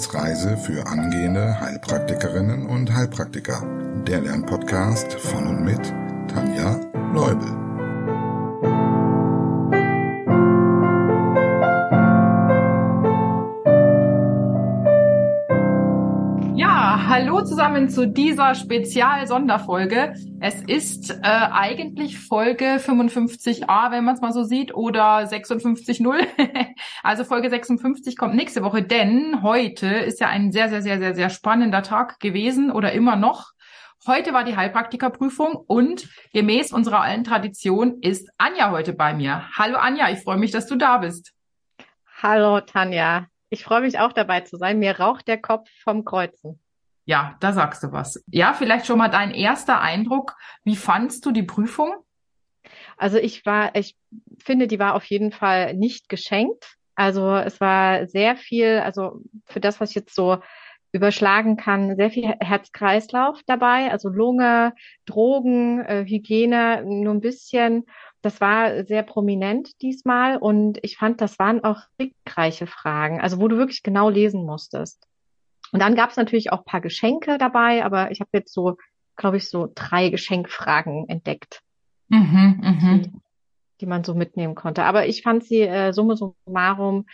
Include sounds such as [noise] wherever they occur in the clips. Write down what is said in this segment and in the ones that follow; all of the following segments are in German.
Wissensreise für angehende Heilpraktikerinnen und Heilpraktiker. Der Lernpodcast von und mit Tanja Leubel. Hallo zusammen zu dieser Spezial-Sonderfolge. Es ist äh, eigentlich Folge 55a, wenn man es mal so sieht, oder 56.0. [laughs] also Folge 56 kommt nächste Woche, denn heute ist ja ein sehr, sehr, sehr, sehr, sehr spannender Tag gewesen oder immer noch. Heute war die Heilpraktikerprüfung und gemäß unserer alten Tradition ist Anja heute bei mir. Hallo Anja, ich freue mich, dass du da bist. Hallo Tanja, ich freue mich auch dabei zu sein. Mir raucht der Kopf vom Kreuzen. Ja, da sagst du was. Ja, vielleicht schon mal dein erster Eindruck. Wie fandst du die Prüfung? Also ich war, ich finde, die war auf jeden Fall nicht geschenkt. Also es war sehr viel, also für das, was ich jetzt so überschlagen kann, sehr viel Herz-Kreislauf dabei, also Lunge, Drogen, äh, Hygiene, nur ein bisschen. Das war sehr prominent diesmal und ich fand, das waren auch trickreiche Fragen, also wo du wirklich genau lesen musstest. Und dann gab es natürlich auch paar Geschenke dabei, aber ich habe jetzt so, glaube ich, so drei Geschenkfragen entdeckt, mhm, mh. die, die, man so mitnehmen konnte. Aber ich fand sie äh, summa summarum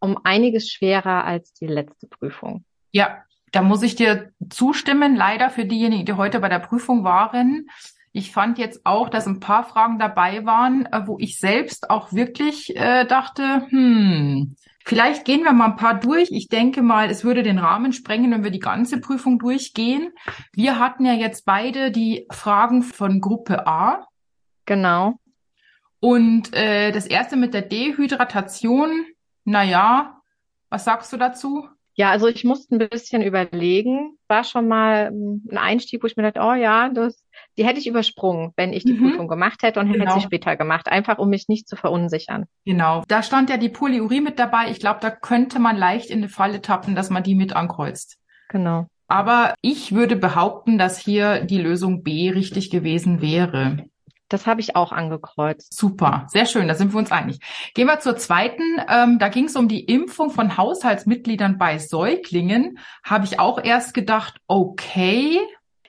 um einiges schwerer als die letzte Prüfung. Ja, da muss ich dir zustimmen. Leider für diejenigen, die heute bei der Prüfung waren. Ich fand jetzt auch, dass ein paar Fragen dabei waren, äh, wo ich selbst auch wirklich äh, dachte, hm, Vielleicht gehen wir mal ein paar durch. Ich denke mal, es würde den Rahmen sprengen, wenn wir die ganze Prüfung durchgehen. Wir hatten ja jetzt beide die Fragen von Gruppe A. Genau. Und äh, das erste mit der Dehydratation, na ja, was sagst du dazu? Ja, also ich musste ein bisschen überlegen. War schon mal hm, ein Einstieg, wo ich mir dachte, oh ja, das, die hätte ich übersprungen, wenn ich die mhm. Prüfung gemacht hätte und genau. hätte sie später gemacht, einfach um mich nicht zu verunsichern. Genau. Da stand ja die Polyurie mit dabei. Ich glaube, da könnte man leicht in eine Falle tappen, dass man die mit ankreuzt. Genau. Aber ich würde behaupten, dass hier die Lösung B richtig gewesen wäre. Das habe ich auch angekreuzt. Super, sehr schön, da sind wir uns einig. Gehen wir zur zweiten. Ähm, da ging es um die Impfung von Haushaltsmitgliedern bei Säuglingen. Habe ich auch erst gedacht, okay.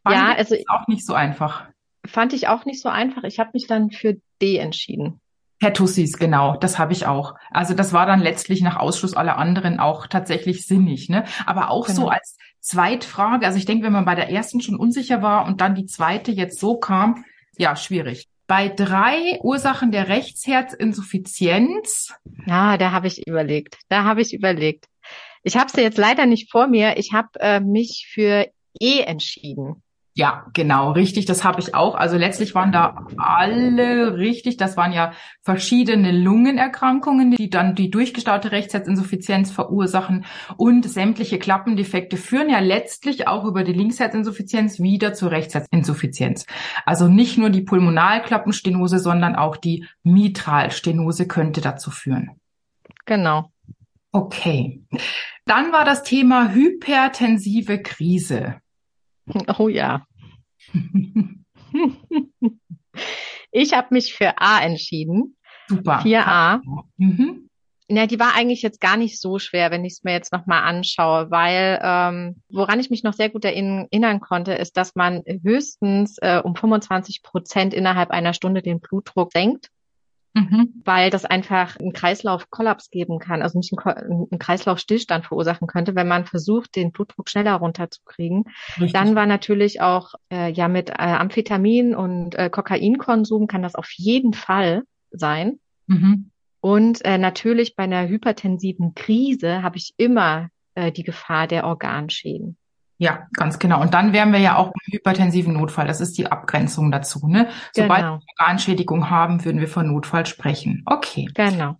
Fand ja, also auch nicht so einfach. Fand ich auch nicht so einfach. Ich habe mich dann für D entschieden. Herr Tussis, genau, das habe ich auch. Also das war dann letztlich nach Ausschluss aller anderen auch tatsächlich sinnig, ne? Aber auch genau. so als Zweitfrage, also ich denke, wenn man bei der ersten schon unsicher war und dann die zweite jetzt so kam, ja, schwierig. Bei drei Ursachen der Rechtsherzinsuffizienz. Ja, da habe ich überlegt. Da habe ich überlegt. Ich habe sie jetzt leider nicht vor mir. Ich habe äh, mich für E entschieden. Ja, genau, richtig. Das habe ich auch. Also letztlich waren da alle richtig. Das waren ja verschiedene Lungenerkrankungen, die dann die durchgestaute Rechtsherzinsuffizienz verursachen und sämtliche Klappendefekte führen ja letztlich auch über die Linksherzinsuffizienz wieder zur Rechtsherzinsuffizienz. Also nicht nur die Pulmonalklappenstenose, sondern auch die Mitralstenose könnte dazu führen. Genau. Okay. Dann war das Thema hypertensive Krise. Oh ja. ich habe mich für A entschieden. Super. 4a. Mhm. Ja, die war eigentlich jetzt gar nicht so schwer, wenn ich es mir jetzt nochmal anschaue, weil ähm, woran ich mich noch sehr gut erinnern konnte, ist, dass man höchstens äh, um 25 Prozent innerhalb einer Stunde den Blutdruck senkt Mhm. Weil das einfach einen Kreislaufkollaps geben kann, also nicht einen, einen Kreislaufstillstand verursachen könnte, wenn man versucht, den Blutdruck schneller runterzukriegen. Richtig. Dann war natürlich auch äh, ja mit äh, Amphetamin und äh, Kokainkonsum kann das auf jeden Fall sein. Mhm. Und äh, natürlich bei einer hypertensiven Krise habe ich immer äh, die Gefahr der Organschäden. Ja, ganz genau. Und dann wären wir ja auch im hypertensiven Notfall. Das ist die Abgrenzung dazu. Ne? Sobald genau. wir Organschädigung haben, würden wir von Notfall sprechen. Okay. Genau.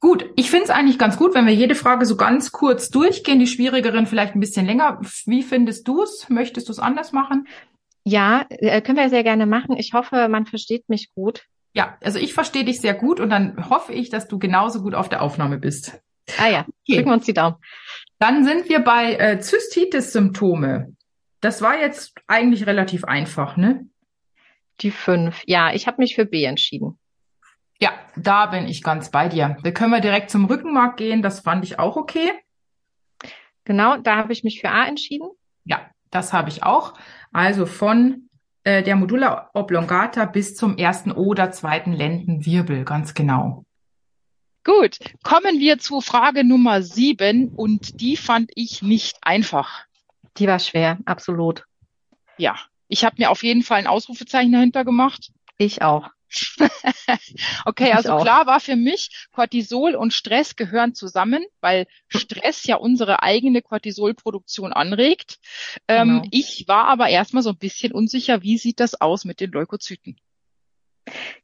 Gut, ich finde es eigentlich ganz gut, wenn wir jede Frage so ganz kurz durchgehen, die schwierigeren vielleicht ein bisschen länger. Wie findest du es? Möchtest du es anders machen? Ja, äh, können wir sehr gerne machen. Ich hoffe, man versteht mich gut. Ja, also ich verstehe dich sehr gut und dann hoffe ich, dass du genauso gut auf der Aufnahme bist. Ah ja, okay. drücken wir uns die Daumen. Dann sind wir bei äh, Zystitis-Symptome. Das war jetzt eigentlich relativ einfach, ne? Die fünf. Ja, ich habe mich für B entschieden. Ja, da bin ich ganz bei dir. Da können wir direkt zum Rückenmark gehen. Das fand ich auch okay. Genau, da habe ich mich für A entschieden. Ja, das habe ich auch. Also von äh, der Modula oblongata bis zum ersten oder zweiten Lendenwirbel, ganz genau. Gut, kommen wir zu Frage Nummer sieben und die fand ich nicht einfach. Die war schwer, absolut. Ja, ich habe mir auf jeden Fall ein Ausrufezeichen dahinter gemacht. Ich auch. [laughs] okay, also auch. klar war für mich, Cortisol und Stress gehören zusammen, weil Stress ja unsere eigene Cortisolproduktion anregt. Ähm, genau. Ähm, ich war aber erstmal so ein bisschen unsicher, wie sieht das aus mit den Leukozyten?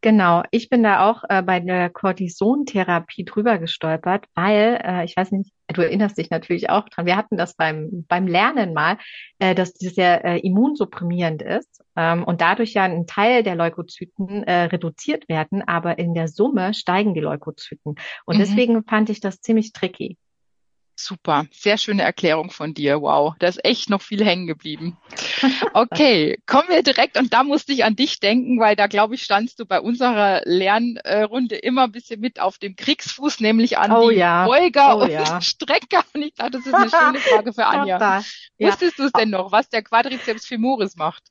Genau, ich bin da auch äh, bei der Cortisontherapie drüber gestolpert, weil, äh, ich weiß nicht, du erinnerst dich natürlich auch dran, wir hatten das beim, beim Lernen mal, äh, dass dieses ja äh, immunsupprimierend ist ähm, und dadurch ja ein Teil der Leukozyten äh, reduziert werden, aber in der Summe steigen die Leukozyten. Und mhm. deswegen fand ich das ziemlich tricky. Super, sehr schöne Erklärung von dir. Wow, da ist echt noch viel hängen geblieben. Okay, [laughs] kommen wir direkt und da musste ich an dich denken, weil da glaube ich standst du bei unserer Lernrunde immer ein bisschen mit auf dem Kriegsfuß, nämlich an oh, die ja. Beuger oh, und ja. [laughs] Strecker. Und ich dachte, das ist eine schöne [laughs] Frage für Anja. Ja. Wusstest du es denn noch, was der Quadriceps femoris macht?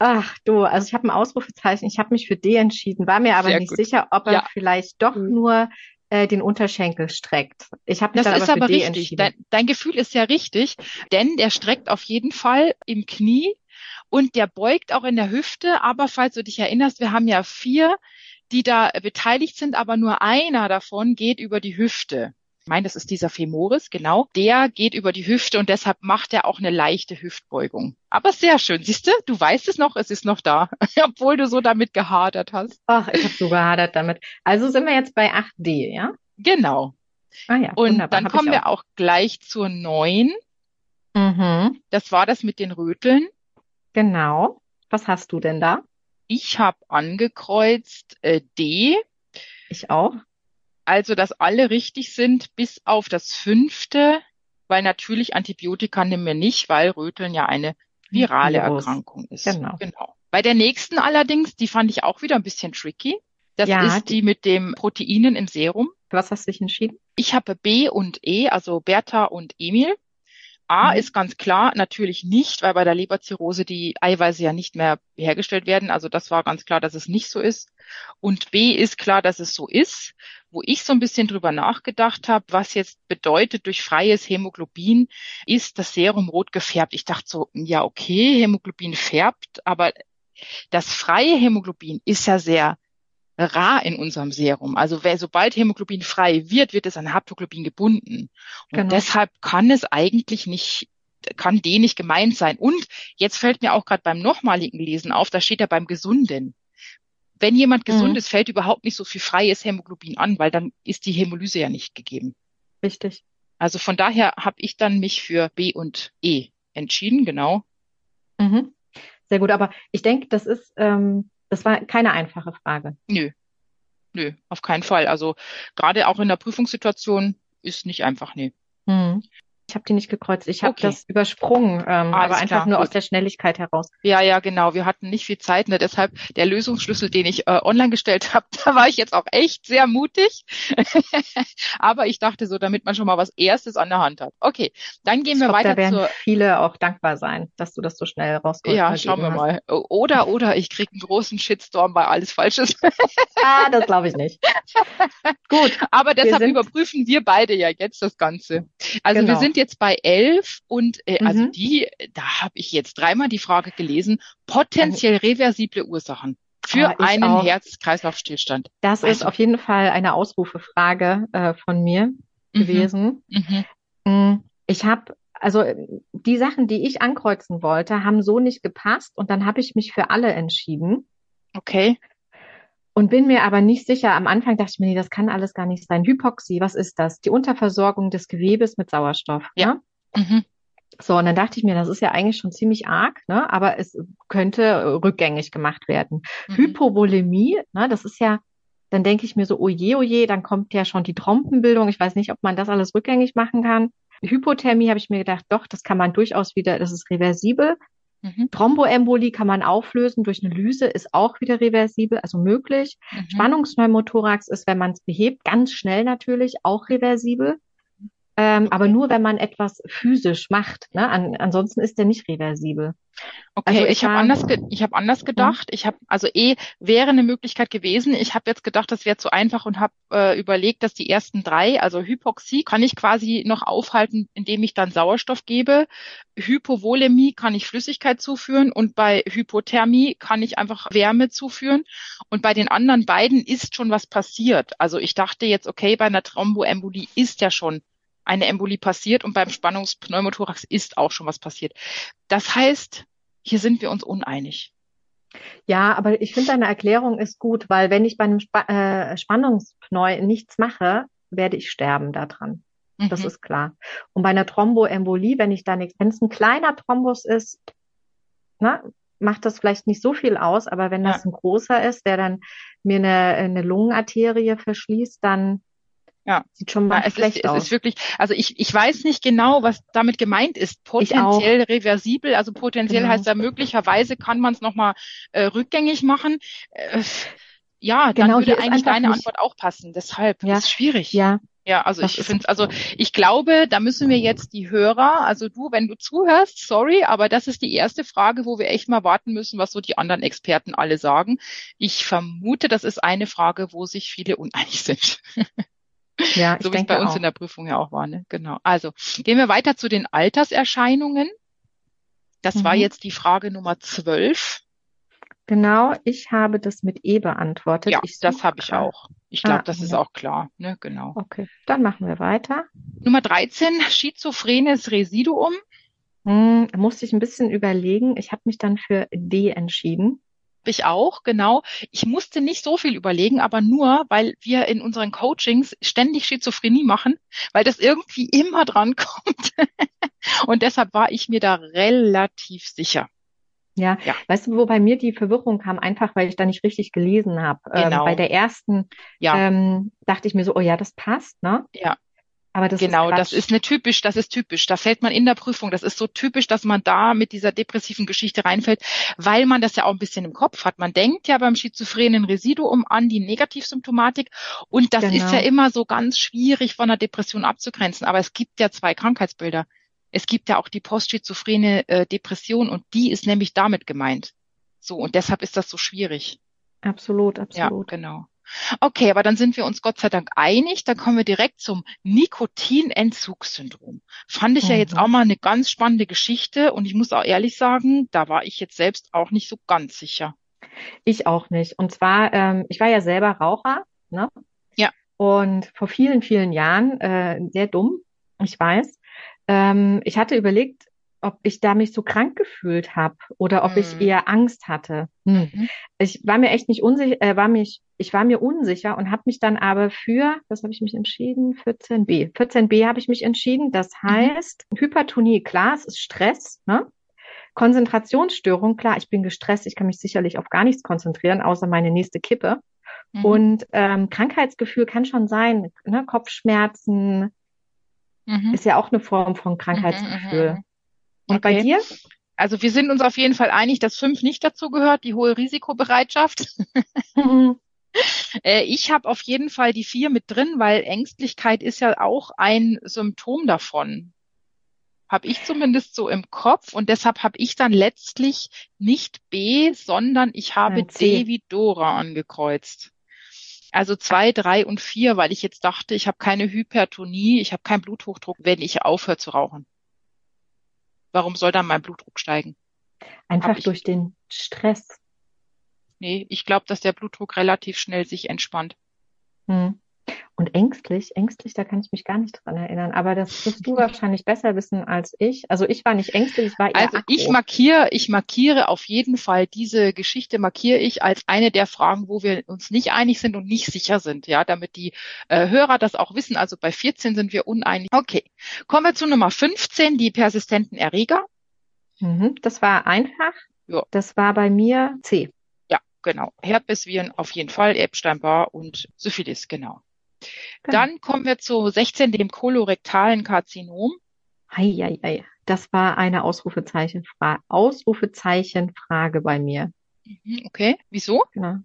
Ach du, also ich habe ein Ausrufezeichen. Ich habe mich für D entschieden, war mir aber Sehr nicht gut. sicher, ob er ja. vielleicht doch mhm. nur äh, den Unterschenkel streckt. Ich habe mich das ist aber, aber richtig. Dein, dein Gefühl ist ja richtig, denn der streckt auf jeden Fall im Knie und der beugt auch in der Hüfte. Aber falls du dich erinnerst, wir haben ja vier, die da beteiligt sind, aber nur einer davon geht über die Hüfte. Ich meine, das ist dieser Femoris, genau. Der geht über die Hüfte und deshalb macht er auch eine leichte Hüftbeugung. Aber sehr schön. Siehst du, du weißt es noch, es ist noch da, [laughs] obwohl du so damit gehadert hast. Ach, ich habe so gehadert damit. Also sind wir jetzt bei 8D, ja? Genau. Ah ja, und dann kommen wir auch gleich zur 9. Mhm. Das war das mit den Röteln. Genau. Was hast du denn da? Ich habe angekreuzt äh, D. Ich auch. Also, dass alle richtig sind, bis auf das fünfte, weil natürlich Antibiotika nehmen wir nicht, weil Röteln ja eine virale Virus. Erkrankung ist. Genau. genau. Bei der nächsten allerdings, die fand ich auch wieder ein bisschen tricky. Das ja, ist die mit dem Proteinen im Serum. Was hast du dich entschieden? Ich habe B und E, also Bertha und Emil. A mhm. ist ganz klar natürlich nicht, weil bei der Leberzirrhose die Eiweiße ja nicht mehr hergestellt werden. Also das war ganz klar, dass es nicht so ist. Und B ist klar, dass es so ist. Wo ich so ein bisschen drüber nachgedacht habe, was jetzt bedeutet durch freies Hämoglobin, ist das Serum rot gefärbt. Ich dachte so, ja okay, Hämoglobin färbt, aber das freie Hämoglobin ist ja sehr rar in unserem Serum. Also wer, sobald Hämoglobin frei wird, wird es an Haptoglobin gebunden. Und genau. deshalb kann es eigentlich nicht, kann D nicht gemeint sein. Und jetzt fällt mir auch gerade beim nochmaligen Lesen auf, da steht ja beim Gesunden. Wenn jemand gesund mhm. ist, fällt überhaupt nicht so viel freies Hämoglobin an, weil dann ist die Hämolyse ja nicht gegeben. Richtig. Also von daher habe ich dann mich für B und E entschieden, genau. Mhm. Sehr gut, aber ich denke, das ist ähm, das war keine einfache Frage. Nö. Nö, auf keinen Fall. Also gerade auch in der Prüfungssituation ist nicht einfach, nee. Hm. Ich habe die nicht gekreuzt. Ich habe okay. das übersprungen, ähm, aber einfach klar, nur gut. aus der Schnelligkeit heraus. Ja, ja, genau. Wir hatten nicht viel Zeit. Ne? Deshalb der Lösungsschlüssel, den ich äh, online gestellt habe, [laughs] da war ich jetzt auch echt sehr mutig. [laughs] aber ich dachte so, damit man schon mal was Erstes an der Hand hat. Okay, dann gehen ich wir glaub, weiter da werden zur. Viele auch dankbar sein, dass du das so schnell rausgeholt hast. Ja, schauen wir hast. mal. Oder oder ich krieg einen großen Shitstorm bei alles Falsches. [laughs] ah, das glaube ich nicht. Gut. Aber deshalb wir überprüfen wir beide ja jetzt das Ganze. Also genau. wir sind sind jetzt bei elf und äh, also mhm. also die, da habe ich jetzt dreimal die Frage gelesen, potenziell reversible Ursachen für ah, einen Herz-Kreislauf-Stillstand. Das also, ist auf jeden Fall eine Ausrufefrage äh, von mir mhm. gewesen. Mhm. Mm, ich habe also die Sachen, die ich ankreuzen wollte, haben so nicht gepasst und dann habe ich mich für alle entschieden. Okay und bin mir aber nicht sicher. Am Anfang dachte ich mir, nee, das kann alles gar nicht sein. Hypoxie, was ist das? Die Unterversorgung des Gewebes mit Sauerstoff. Ja. Ne? Mhm. So, und dann dachte ich mir, das ist ja eigentlich schon ziemlich arg, ne? aber es könnte rückgängig gemacht werden. Mhm. Hypovolemie, ne? das ist ja, dann denke ich mir so, oje, oje, dann kommt ja schon die Trompenbildung. Ich weiß nicht, ob man das alles rückgängig machen kann. Hypothermie habe ich mir gedacht, doch, das kann man durchaus wieder, das ist reversibel. Mhm. Thromboembolie kann man auflösen durch eine Lyse, ist auch wieder reversibel, also möglich. Mhm. Spannungspneumothorax ist, wenn man es behebt, ganz schnell natürlich, auch reversibel. Ähm, aber nur, wenn man etwas physisch macht. Ne? An, ansonsten ist der nicht reversibel. Okay, also ich, ich habe anders, ge ich hab anders mhm. gedacht. Ich habe also eh wäre eine Möglichkeit gewesen. Ich habe jetzt gedacht, das wäre zu einfach und habe äh, überlegt, dass die ersten drei, also Hypoxie, kann ich quasi noch aufhalten, indem ich dann Sauerstoff gebe. Hypovolemie kann ich Flüssigkeit zuführen und bei Hypothermie kann ich einfach Wärme zuführen. Und bei den anderen beiden ist schon was passiert. Also ich dachte jetzt, okay, bei einer Thromboembolie ist ja schon eine Embolie passiert und beim Spannungspneumothorax ist auch schon was passiert. Das heißt, hier sind wir uns uneinig. Ja, aber ich finde deine Erklärung ist gut, weil wenn ich bei einem Sp äh, Spannungspneu nichts mache, werde ich sterben daran. Mhm. Das ist klar. Und bei einer Thromboembolie, wenn ich da nichts, wenn es ein kleiner Thrombus ist, na, macht das vielleicht nicht so viel aus, aber wenn das ja. ein großer ist, der dann mir eine, eine Lungenarterie verschließt, dann ja. Sieht schon mal ja, es schlecht ist, aus. Es ist wirklich, also ich, ich weiß nicht genau, was damit gemeint ist. Potenziell reversibel, also potenziell genau. heißt ja möglicherweise kann man es nochmal äh, rückgängig machen. Äh, ja, dann genau, würde eigentlich deine nicht... Antwort auch passen. Deshalb ja. ist schwierig. Ja. Ja, also das ich finde, also ich glaube, da müssen wir jetzt die Hörer, also du, wenn du zuhörst, sorry, aber das ist die erste Frage, wo wir echt mal warten müssen, was so die anderen Experten alle sagen. Ich vermute, das ist eine Frage, wo sich viele uneinig sind. [laughs] Ja, [laughs] so wie es bei uns auch. in der Prüfung ja auch war. Ne? Genau. Also gehen wir weiter zu den Alterserscheinungen. Das mhm. war jetzt die Frage Nummer zwölf. Genau, ich habe das mit E beantwortet. Ja, das habe ich auch. Ich glaube, ah, das ja. ist auch klar. Ne? Genau. Okay, dann machen wir weiter. Nummer 13, [laughs] schizophrenes Residuum. Hm, musste ich ein bisschen überlegen. Ich habe mich dann für D entschieden ich auch, genau. Ich musste nicht so viel überlegen, aber nur, weil wir in unseren Coachings ständig Schizophrenie machen, weil das irgendwie [laughs] immer dran kommt. Und deshalb war ich mir da relativ sicher. Ja. ja, weißt du, wo bei mir die Verwirrung kam, einfach weil ich da nicht richtig gelesen habe. Genau. Ähm, bei der ersten ja. ähm, dachte ich mir so, oh ja, das passt, ne? Ja. Aber das genau, ist das ist eine typisch, das ist typisch. Da fällt man in der Prüfung. Das ist so typisch, dass man da mit dieser depressiven Geschichte reinfällt, weil man das ja auch ein bisschen im Kopf hat. Man denkt ja beim schizophrenen Residuum an die Negativsymptomatik und das genau. ist ja genau. immer so ganz schwierig von der Depression abzugrenzen. Aber es gibt ja zwei Krankheitsbilder. Es gibt ja auch die postschizophrene äh, Depression und die ist nämlich damit gemeint. So und deshalb ist das so schwierig. Absolut, absolut. Ja, genau. Okay, aber dann sind wir uns Gott sei Dank einig. Dann kommen wir direkt zum Nikotinentzugssyndrom. Fand ich mhm. ja jetzt mhm. auch mal eine ganz spannende Geschichte und ich muss auch ehrlich sagen, da war ich jetzt selbst auch nicht so ganz sicher. Ich auch nicht. Und zwar, ähm, ich war ja selber Raucher, ne? Ja. Und vor vielen, vielen Jahren, äh, sehr dumm, ich weiß. Ähm, ich hatte überlegt, ob ich da mich so krank gefühlt habe oder ob mhm. ich eher Angst hatte. Hm. Mhm. Ich war mir echt nicht unsicher, äh, war mich, ich war mir unsicher und habe mich dann aber für, was habe ich mich entschieden? 14b. 14b habe ich mich entschieden. Das mhm. heißt, mhm. Hypertonie, klar, es ist Stress, ne? Konzentrationsstörung, klar, ich bin gestresst, ich kann mich sicherlich auf gar nichts konzentrieren, außer meine nächste Kippe. Mhm. Und ähm, Krankheitsgefühl kann schon sein, ne? Kopfschmerzen, mhm. ist ja auch eine Form von Krankheitsgefühl. Und okay. bei dir? Also wir sind uns auf jeden Fall einig, dass fünf nicht dazu gehört, die hohe Risikobereitschaft. Mhm. [laughs] Äh, ich habe auf jeden Fall die vier mit drin, weil Ängstlichkeit ist ja auch ein Symptom davon. Habe ich zumindest so im Kopf und deshalb habe ich dann letztlich nicht B, sondern ich habe ja, D wie Dora angekreuzt. Also zwei, drei und vier, weil ich jetzt dachte, ich habe keine Hypertonie, ich habe keinen Bluthochdruck, wenn ich aufhöre zu rauchen. Warum soll dann mein Blutdruck steigen? Einfach durch den Stress. Nee, ich glaube, dass der Blutdruck relativ schnell sich entspannt. Hm. Und ängstlich, ängstlich, da kann ich mich gar nicht dran erinnern. Aber das wirst du wahrscheinlich besser wissen als ich. Also ich war nicht ängstlich, ich war eher Also ich markiere, ich markiere auf jeden Fall diese Geschichte markiere ich als eine der Fragen, wo wir uns nicht einig sind und nicht sicher sind, ja, damit die äh, Hörer das auch wissen. Also bei 14 sind wir uneinig. Okay, kommen wir zu Nummer 15, die persistenten Erreger. Mhm, das war einfach. Ja. Das war bei mir C. Ja, genau. Herpesviren auf jeden Fall, Epstein-Barr und Syphilis, genau. Genau. Dann kommen wir zu 16, dem kolorektalen Karzinom. Ei, ei, Das war eine Ausrufezeichenfrage, Ausrufezeichenfrage bei mir. Mhm, okay, wieso? Genau.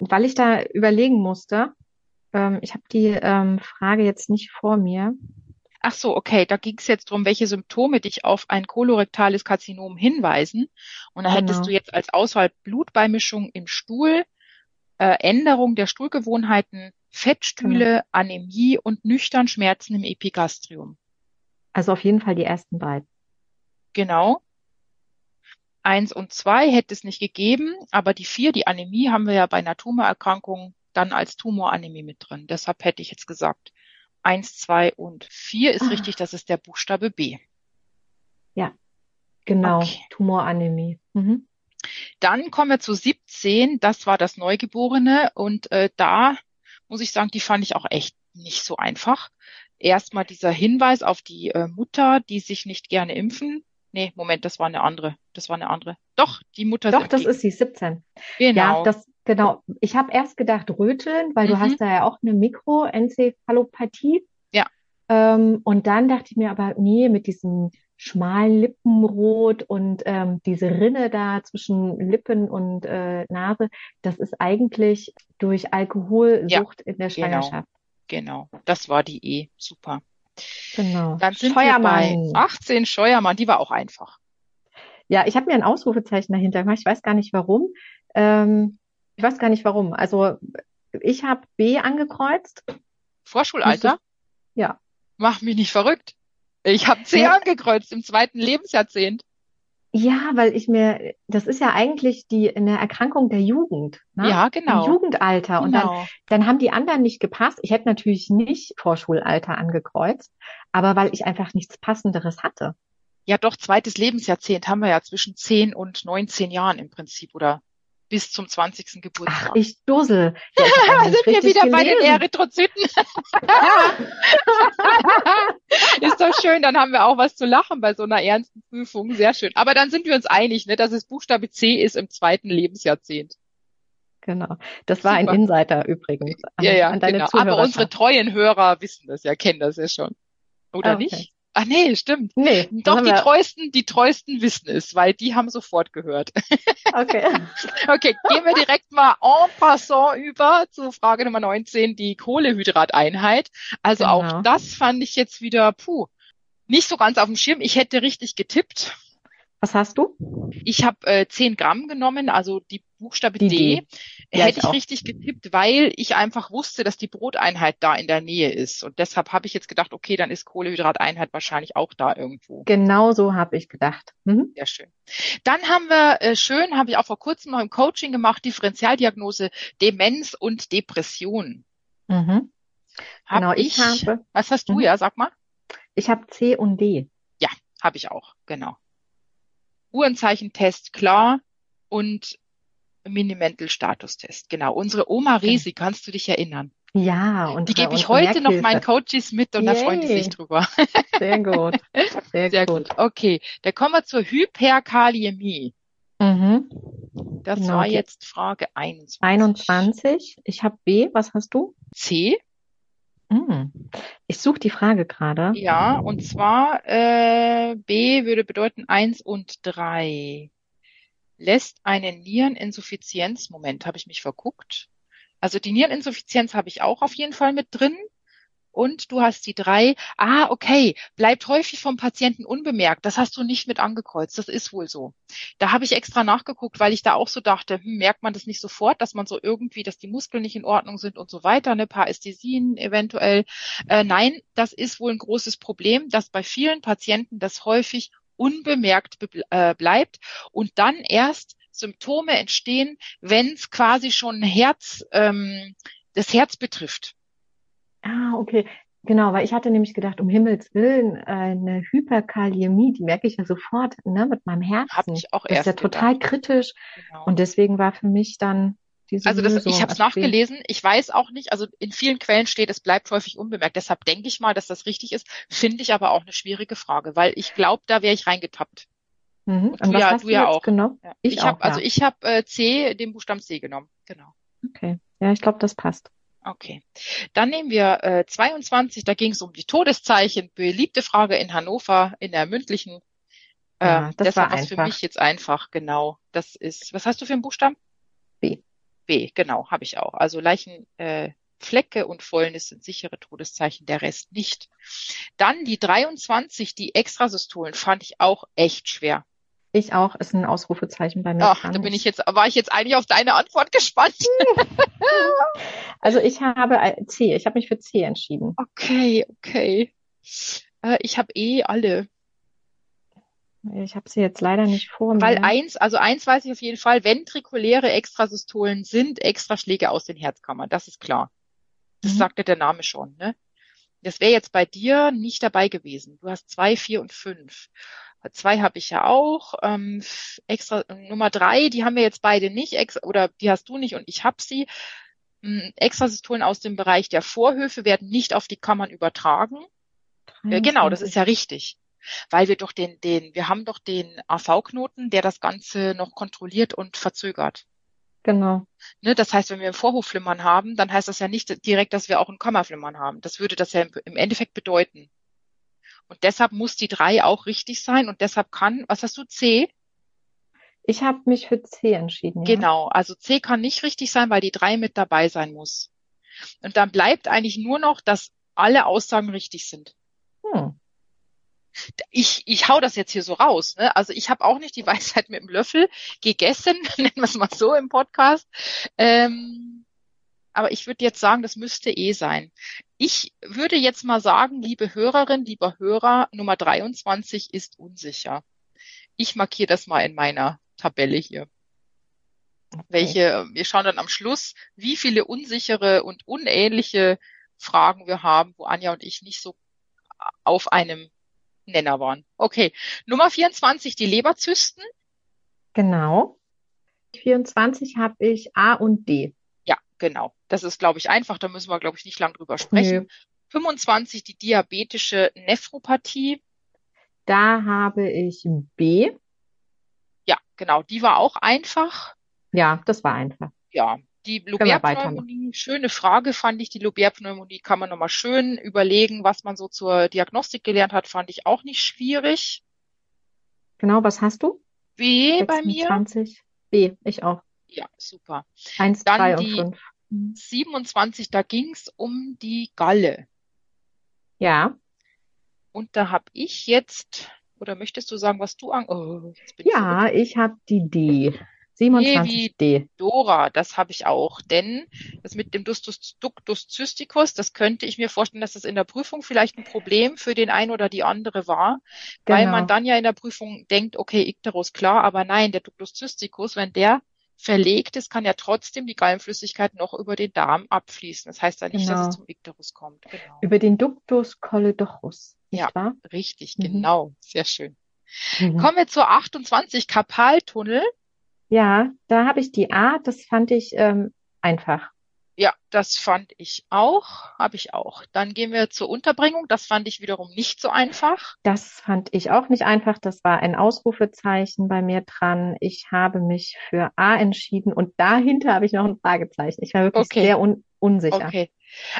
Weil ich da überlegen musste, ähm, ich habe die ähm, Frage jetzt nicht vor mir. Ach so, okay, da ging es jetzt drum, welche Symptome dich auf ein kolorektales Karzinom hinweisen. Und da hättest Genau. du jetzt als Auswahl Blutbeimischung im Stuhl, äh, Änderung der Stuhlgewohnheiten, Fettstühle. Anämie und nüchtern Schmerzen im Epigastrium. Also auf jeden Fall die ersten beiden. Genau. Eins und zwei hätte es nicht gegeben, aber die vier, die Anämie, haben wir ja bei einer Tumorerkrankung dann als Tumoranämie mit drin. Deshalb hätte ich jetzt gesagt, eins, zwei und vier ist Ah. richtig, das ist der Buchstabe B. Genau, Okay. Tumoranämie. Mhm. Dann kommen wir zu 17, das war das Neugeborene und äh, da muss ich sagen, die fand ich auch echt nicht so einfach. Erstmal dieser Hinweis auf die äh, Mutter, die sich nicht gerne impfen. Nee, Moment, das war eine andere. Das war eine andere. Doch, die Mutter. Doch, das ist sie, 17. genau. Ja, das, genau. Ich habe erst gedacht Röteln, weil du Mhm. hast da ja auch eine Mikroenzephalopathie. Ja. Ähm, und dann dachte ich mir aber, nee, mit diesem schmalen Lippenrot und ähm, diese Rinne da zwischen Lippen und äh, Nase, das ist eigentlich durch Alkoholsucht in der genau. Schwangerschaft. Genau, das war die E. Super. Genau. Dann sind wir bei Scheuermann. 18 Scheuermann, die war auch einfach. Ja, ich habe mir ein Ausrufezeichen dahinter gemacht. Ich weiß gar nicht warum. Ähm, ich weiß gar nicht warum. Also ich habe B angekreuzt. Vorschulalter? Ja. Mach mich nicht verrückt. Ich habe C Ja. angekreuzt im zweiten Lebensjahrzehnt. Ja, weil ich mir, das ist ja eigentlich die eine Erkrankung der Jugend, ne? Ja, Im genau. Jugendalter. Und dann, Genau. dann haben die anderen nicht gepasst. Ich hätte natürlich nicht Vorschulalter angekreuzt, aber weil ich einfach nichts Passenderes hatte. Ja, doch, zweites Lebensjahrzehnt haben wir ja zwischen 10 und 19 Jahren im Prinzip oder bis zum 20. Geburtstag. Ach, ich dussel. [laughs] Ja, ich sind wir wieder bei den gelesen. Erythrozyten. [laughs] Ist doch schön, dann haben wir auch was zu lachen bei so einer ernsten Prüfung. Sehr schön. Aber dann sind wir uns einig, ne, dass es Buchstabe C ist im zweiten Lebensjahrzehnt. Genau. Das war ein Super. Insider übrigens an, Ja, ja, an deine genau. Aber unsere treuen Hörer wissen das ja, kennen das ja schon. Oder Ah, okay. nicht? Ach nee, stimmt. Nee, Doch, die wir- treuesten, die treuesten wissen es, weil die haben sofort gehört. [laughs] Okay. Okay, gehen wir direkt mal en passant über zu Frage Nummer 19, die Kohlehydrateinheit. Also Genau. auch das fand ich jetzt wieder, puh, nicht so ganz auf dem Schirm. Ich hätte richtig getippt. Was hast du? Ich habe äh, 10 Gramm genommen, also die Buchstabe Die D. D. Ja, Hätte ich ich richtig getippt, weil ich einfach wusste, dass die Broteinheit da in der Nähe ist. Und deshalb habe ich jetzt gedacht, okay, dann ist Kohlehydrateinheit wahrscheinlich auch da irgendwo. Genau so habe ich gedacht. Mhm. Sehr schön. Dann haben wir äh, schön, habe ich auch vor kurzem noch im Coaching gemacht, Differentialdiagnose Demenz und Depression. Mhm. Hab Genau, ich habe, was hast du Mhm. ja, sag mal? ich habe C und D. Habe ich auch, genau. Uhrenzeichentest, klar. Und Minimental-Status-Test, genau. Unsere Oma Resi, kannst du dich erinnern? Ja, und Die gebe ich heute noch meinen. Coaches mit und da freuen die Yay. sich drüber. [laughs] Sehr gut. Sehr, Sehr gut. gut. Okay, dann kommen wir zur Hyperkaliämie. Mhm. Das Genau, war jetzt Frage 21. 21. Ich habe B. Was hast du? C. Ich suche die Frage gerade. ja, und zwar äh, B würde bedeuten 1 und 3. Lässt eine Niereninsuffizienz, Moment, habe ich mich verguckt. Also die Niereninsuffizienz habe ich auch auf jeden Fall mit drin. Und du hast die drei. Ah, okay. Bleibt häufig vom Patienten unbemerkt. Das hast du nicht mit angekreuzt. Das ist wohl so. Da habe ich extra nachgeguckt, weil ich da auch so dachte, hm, merkt man das nicht sofort, dass man so irgendwie, dass die Muskeln nicht in Ordnung sind und so weiter, ne, Parästhesien eventuell. Äh, nein, das ist wohl ein großes Problem, dass bei vielen Patienten das häufig unbemerkt be äh, bleibt und dann erst Symptome entstehen, wenn es quasi schon Herz, ähm, das Herz betrifft. Ah, okay. Genau, weil ich hatte nämlich gedacht, um Himmels Willen, äh, eine Hyperkaliämie, die merke ich ja sofort, ne, mit meinem Herzen. ich auch Das ist erst ja total gedacht. kritisch. Genau. Und deswegen war für mich dann diese Also das, Lösung ich habe es nachgelesen. Ich weiß auch nicht. Also in vielen Quellen steht, es bleibt häufig unbemerkt. Deshalb denke ich mal, dass das richtig ist. Finde ich aber auch eine schwierige Frage, weil ich glaube, da wäre ich reingetappt. Mhm. Und Und du ja- hast du ja auch. genommen? Ja. Ich Ich habe auch, also ja. ich habe äh, C, den Buchstaben C genommen. Genau. Okay. Ja, ich glaube, das passt. Okay. Dann nehmen wir äh, 22. Da ging es um die Todeszeichen. Beliebte Frage in Hannover in der mündlichen. Ja, Ähm, das deshalb war war's für einfach. mich jetzt einfach. Genau. Das ist. Was hast du für einen Buchstaben? B. B. Genau, habe ich auch. Also Leichen. Äh, Flecke und Fäulnis sind sichere Todeszeichen, der Rest nicht. Dann die 23, die Extrasystolen, fand ich auch echt schwer. Ich auch, ist ein Ausrufezeichen bei mir. Ach, da bin ich jetzt, war ich jetzt eigentlich auf deine Antwort gespannt. [laughs] also ich habe C, ich habe mich für C entschieden. Okay, okay. Äh, ich habe eh alle. Ich habe sie jetzt leider nicht vor mir. Weil eins, also eins weiß ich auf jeden Fall, ventrikuläre Extrasystolen sind Extraschläge aus den Herzkammern, das ist klar. Das mhm. sagte der Name schon, ne? Das wäre jetzt bei dir nicht dabei gewesen. Du hast zwei, vier und fünf. Zwei habe ich ja auch. Ähm, extra Nummer drei, die haben wir jetzt beide nicht, ex, oder die hast du nicht und ich habe sie. Ähm, Extrasystolen aus dem Bereich der Vorhöfe werden nicht auf die Kammern übertragen. Ja, genau, das ist ja richtig. Weil wir doch den, den, wir haben doch den AV-Knoten, der das Ganze noch kontrolliert und verzögert. Genau. Ne, das heißt, wenn wir ein Vorhofflimmern haben, dann heißt das ja nicht direkt, dass wir auch ein Kommaflimmern haben. Das würde das ja im Endeffekt bedeuten. Und deshalb muss die drei auch richtig sein und deshalb kann, was hast du, C? Ich habe mich für C entschieden. Ja. Genau, also C kann nicht richtig sein, weil die drei mit dabei sein muss. Und dann bleibt eigentlich nur noch, dass alle Aussagen richtig sind. Hm ich, ich hau das jetzt hier so raus. Ne? Also ich habe auch nicht die [laughs] Weisheit mit dem Löffel gegessen, [laughs] nennen wir es mal so im Podcast. Ähm, aber ich würde jetzt sagen, das müsste eh sein. Ich würde jetzt mal sagen, liebe Hörerin, lieber Hörer, Nummer 23 ist unsicher. Ich markiere das mal in meiner Tabelle hier. Okay. Welche, wir schauen dann am Schluss, wie viele unsichere und unähnliche Fragen wir haben, wo Anja und ich nicht so auf einem Nenner waren. Okay. Nummer 24, die Leberzysten. Genau. 24 habe ich A und D. Genau. Das ist, glaube ich, einfach. Da müssen wir, glaube ich, nicht lang drüber sprechen. Nö. 25, die diabetische Nephropathie. Da habe ich B. Ja, genau. Die war auch einfach. Ja, das war einfach. Ja, die Lobärpneumonie, schöne Frage fand ich. Die Lobärpneumonie kann man nochmal schön überlegen, was man so zur Diagnostik gelernt hat, fand ich auch nicht schwierig. Genau, was hast du? B 26. bei mir. B, ich auch. Ja, super. Eins, Dann drei die und fünf. 27, da ging's um die Galle. Ja. Und da habe ich jetzt, oder möchtest du sagen, was du an? Oh, ja, ich, ich habe die D. 27D. Dora, das habe ich auch. Denn das mit dem Ductus, Ductus cysticus, das könnte ich mir vorstellen, dass das in der Prüfung vielleicht ein Problem für den einen oder die andere war, genau. weil man dann ja in der Prüfung denkt, okay, Ikterus klar, aber nein, der Ductus cysticus, wenn der verlegt ist, kann ja trotzdem die Gallenflüssigkeit noch über den Darm abfließen. Das heißt ja nicht, genau. dass es zum Ikterus kommt. Genau. Über den Ductus choledochus. Ja, wahr? richtig, mhm. genau. Sehr schön. Mhm. Kommen wir zur 28 Kapaltunnel. Ja, da habe ich die A, das fand ich ähm, einfach. Ja, das fand ich auch, habe ich auch. Dann gehen wir zur Unterbringung. Das fand ich wiederum nicht so einfach. Das fand ich auch nicht einfach. Das war ein Ausrufezeichen bei mir dran. Ich habe mich für A entschieden und dahinter habe ich noch ein Fragezeichen. Ich war wirklich okay. sehr un unsicher. Okay.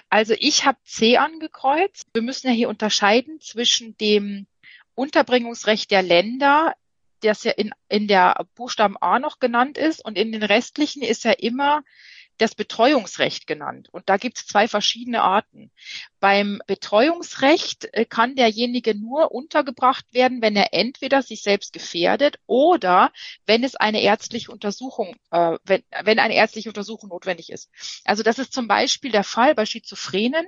Also ich habe C angekreuzt. Wir müssen ja hier unterscheiden zwischen dem Unterbringungsrecht der Länder das ja in, in der Buchstaben A noch genannt ist und in den restlichen ist ja immer das Betreuungsrecht genannt. Und da gibt es zwei verschiedene Arten. Beim Betreuungsrecht äh, kann derjenige nur untergebracht werden, wenn er entweder sich selbst gefährdet oder wenn es eine ärztliche Untersuchung, äh, wenn, wenn eine ärztliche Untersuchung notwendig ist. Also das ist zum Beispiel der Fall bei Schizophrenen,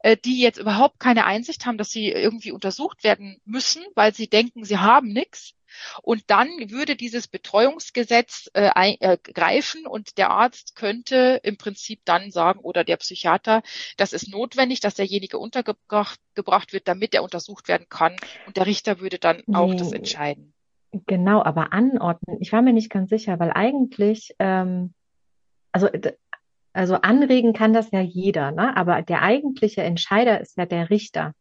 äh, die jetzt überhaupt keine Einsicht haben, dass sie irgendwie untersucht werden müssen, weil sie denken, sie haben nichts. Und dann würde dieses Betreuungsgesetz äh, äh, greifen und der Arzt könnte im Prinzip dann sagen oder der Psychiater, das ist notwendig, dass derjenige untergebracht gebracht wird, damit er untersucht werden kann. Und der Richter würde dann nee. auch das entscheiden. Genau, aber anordnen, ich war mir nicht ganz sicher, weil eigentlich, ähm, also also anregen kann das ja jeder, ne? Aber der eigentliche Entscheider ist ja der Richter.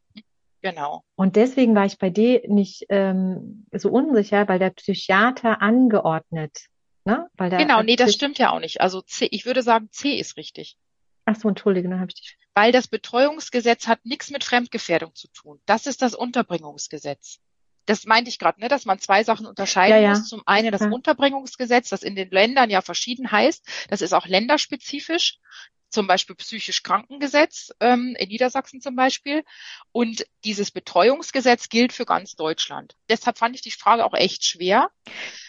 Genau. Und deswegen war ich bei dir nicht ähm, so unsicher, weil der Psychiater angeordnet. Ne? Weil der genau, nee, das stimmt ja auch nicht. Also C, ich würde sagen, C ist richtig. Ach so, entschuldige, dann habe ich dich. Weil das Betreuungsgesetz hat nichts mit Fremdgefährdung zu tun. Das ist das Unterbringungsgesetz. Das meinte ich gerade, ne, dass man zwei Sachen unterscheiden ja, ja. muss. Zum einen das ja. Unterbringungsgesetz, das in den Ländern ja verschieden heißt. Das ist auch länderspezifisch. Zum Beispiel psychisch Krankengesetz ähm, in Niedersachsen zum Beispiel. Und dieses Betreuungsgesetz gilt für ganz Deutschland. Deshalb fand ich die Frage auch echt schwer.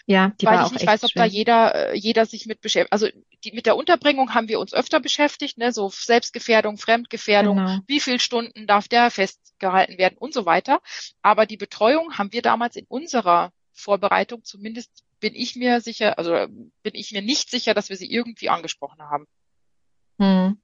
Ja, die weil war ich auch nicht echt weiß, ob schwer. da jeder, äh, jeder sich mit beschäftigt. Also die, mit der Unterbringung haben wir uns öfter beschäftigt, ne? so Selbstgefährdung, Fremdgefährdung, Genau. wie viel Stunden darf der festgehalten werden und so weiter. Aber die Betreuung haben wir damals in unserer Vorbereitung, zumindest bin ich mir sicher, also äh, bin ich mir nicht sicher, dass wir sie irgendwie angesprochen haben. Hm.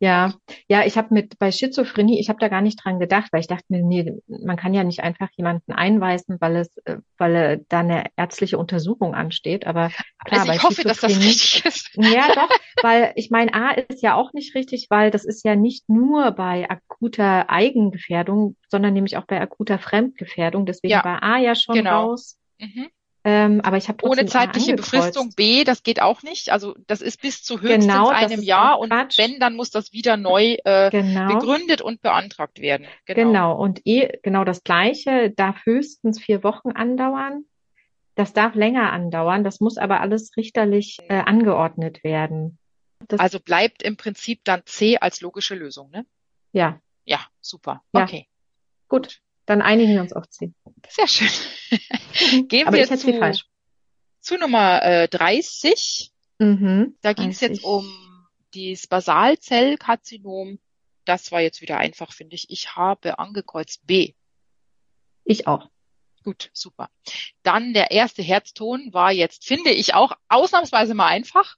Ja. Ja, ich habe mit bei Schizophrenie, ich habe da gar nicht dran gedacht, weil ich dachte mir, nee, man kann ja nicht einfach jemanden einweisen, weil es, äh, weil äh, da eine ärztliche Untersuchung ansteht. Aber klar, also ich hoffe, dass das richtig ist. [laughs] ja, doch, weil ich meine, A ist ja auch nicht richtig, weil das ist ja nicht nur bei akuter Eigengefährdung, sondern nämlich auch bei akuter Fremdgefährdung. Deswegen Ja, war A ja schon genau. raus. Mhm. Ähm, aber ich habe Ohne zeitliche. Befristung B, das geht auch nicht. Also das ist bis zu höchstens Genau, einem Jahr auch und wenn, dann muss das wieder neu äh, Genau. begründet und beantragt werden. Genau. Genau, und eh, genau das Gleiche darf höchstens vier Wochen andauern. Das darf länger andauern, das muss aber alles richterlich äh, angeordnet werden. Das, Also bleibt im Prinzip dann C als logische Lösung, ne? ja, Ja, super. Ja. Okay, gut, dann einigen wir uns auf C. sehr schön. [laughs] Gehen aber wir ich zu, falsch. zu Nummer äh, 30. Mhm, Da ging es jetzt 30. um das Basalzellkarzinom. Das war jetzt wieder einfach, finde ich. Ich habe angekreuzt B. Ich auch. Gut, super. Dann der erste Herzton war jetzt, finde ich, auch ausnahmsweise mal einfach.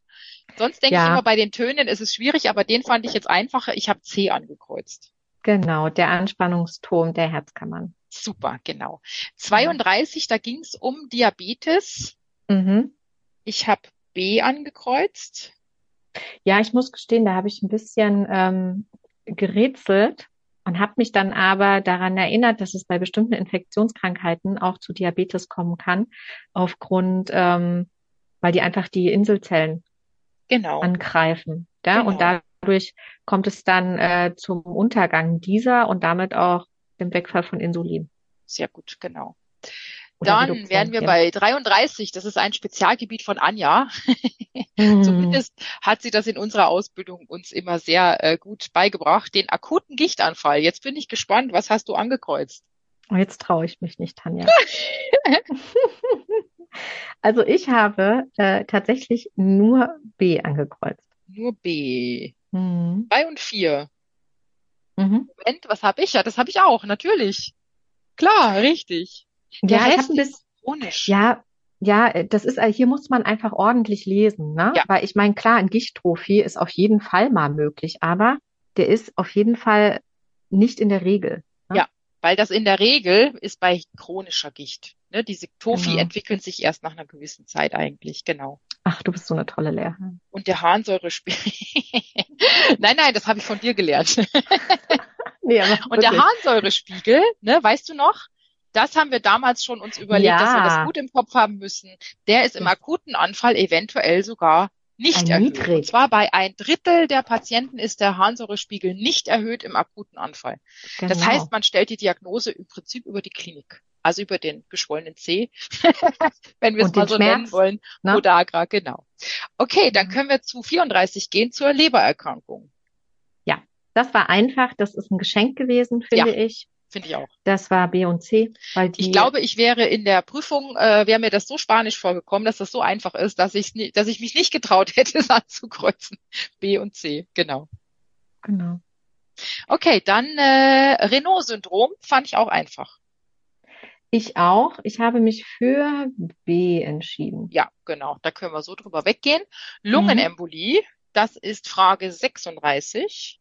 Sonst denke ich Ja. immer, bei den Tönen ist es schwierig, aber den fand ich jetzt einfacher. Ich habe C angekreuzt. Genau, der Anspannungston der Herzkammern. Super, genau. 32, da ging es um Diabetes. Mhm. Ich habe B angekreuzt. Ja, ich muss gestehen, da habe ich ein bisschen ähm, gerätselt und habe mich dann aber daran erinnert, dass es bei bestimmten Infektionskrankheiten auch zu Diabetes kommen kann, aufgrund, ähm, weil die einfach die Inselzellen Genau. angreifen. Ja, und Genau. dadurch kommt es dann äh, zum Untergang dieser und damit auch dem Wegfall von Insulin. Sehr gut, genau. Oder Dann Reduktion, wären wir ja. bei 33. Das ist ein Spezialgebiet von Anja. [laughs] Mhm. Zumindest hat sie das in unserer Ausbildung uns immer sehr äh, gut beigebracht. Den akuten Gichtanfall. Jetzt bin ich gespannt. Was hast du angekreuzt? Oh, jetzt traue ich mich nicht, Tanja. [laughs] Also ich habe äh, tatsächlich nur B angekreuzt. Nur B. Mhm. Drei und vier. Mhm. Moment, was habe ich? Ja, das habe ich auch, natürlich. Klar, richtig. Der Ja, ich Rest habe ein bisschen, ist chronisch. ja, ja, das ist, äh, hier muss man einfach ordentlich lesen, ne? Ja. Weil ich meine, klar, ein Gichtrophie ist auf jeden Fall mal möglich, aber der ist auf jeden Fall nicht in der Regel. Weil das in der Regel ist bei chronischer Gicht. Ne? Diese Tophi Genau. entwickeln sich erst nach einer gewissen Zeit eigentlich, genau. Ach, du bist so eine tolle Lehrerin. Und der Harnsäurespiegel. [laughs] nein, nein, das habe ich von dir gelernt. [laughs] Nee, Und der. Harnsäurespiegel, ne, weißt du noch? Das haben wir damals schon uns überlegt, dass wir Ja. das gut im Kopf haben müssen. Der ist im akuten Anfall eventuell sogar nicht Ein erhöht. niedrig. Und zwar bei ein Drittel der Patienten ist der Harnsäurespiegel nicht erhöht im akuten Anfall. Das Genau. heißt, man stellt die Diagnose im Prinzip über die Klinik. Also über den geschwollenen C, [laughs] wenn wir es mal so Schmerz, nennen wollen. ne? Podagra, genau. Okay, dann Ja. können wir zu 34 gehen, zur Lebererkrankung. Das war einfach, das ist ein Geschenk gewesen, finde ich. Finde ich auch. Das war B und C, weil die, Ich glaube, ich wäre in der Prüfung, äh, wäre mir das so spanisch vorgekommen, dass das so einfach ist, dass ich, dass ich mich nicht getraut [laughs] hätte, es anzukreuzen. B und C, genau. genau. Okay, dann äh, Renault-Syndrom fand ich auch einfach. Ich auch. Ich habe mich für B entschieden. Ja, genau, da können wir so drüber weggehen. Lungenembolie, das ist Frage 36.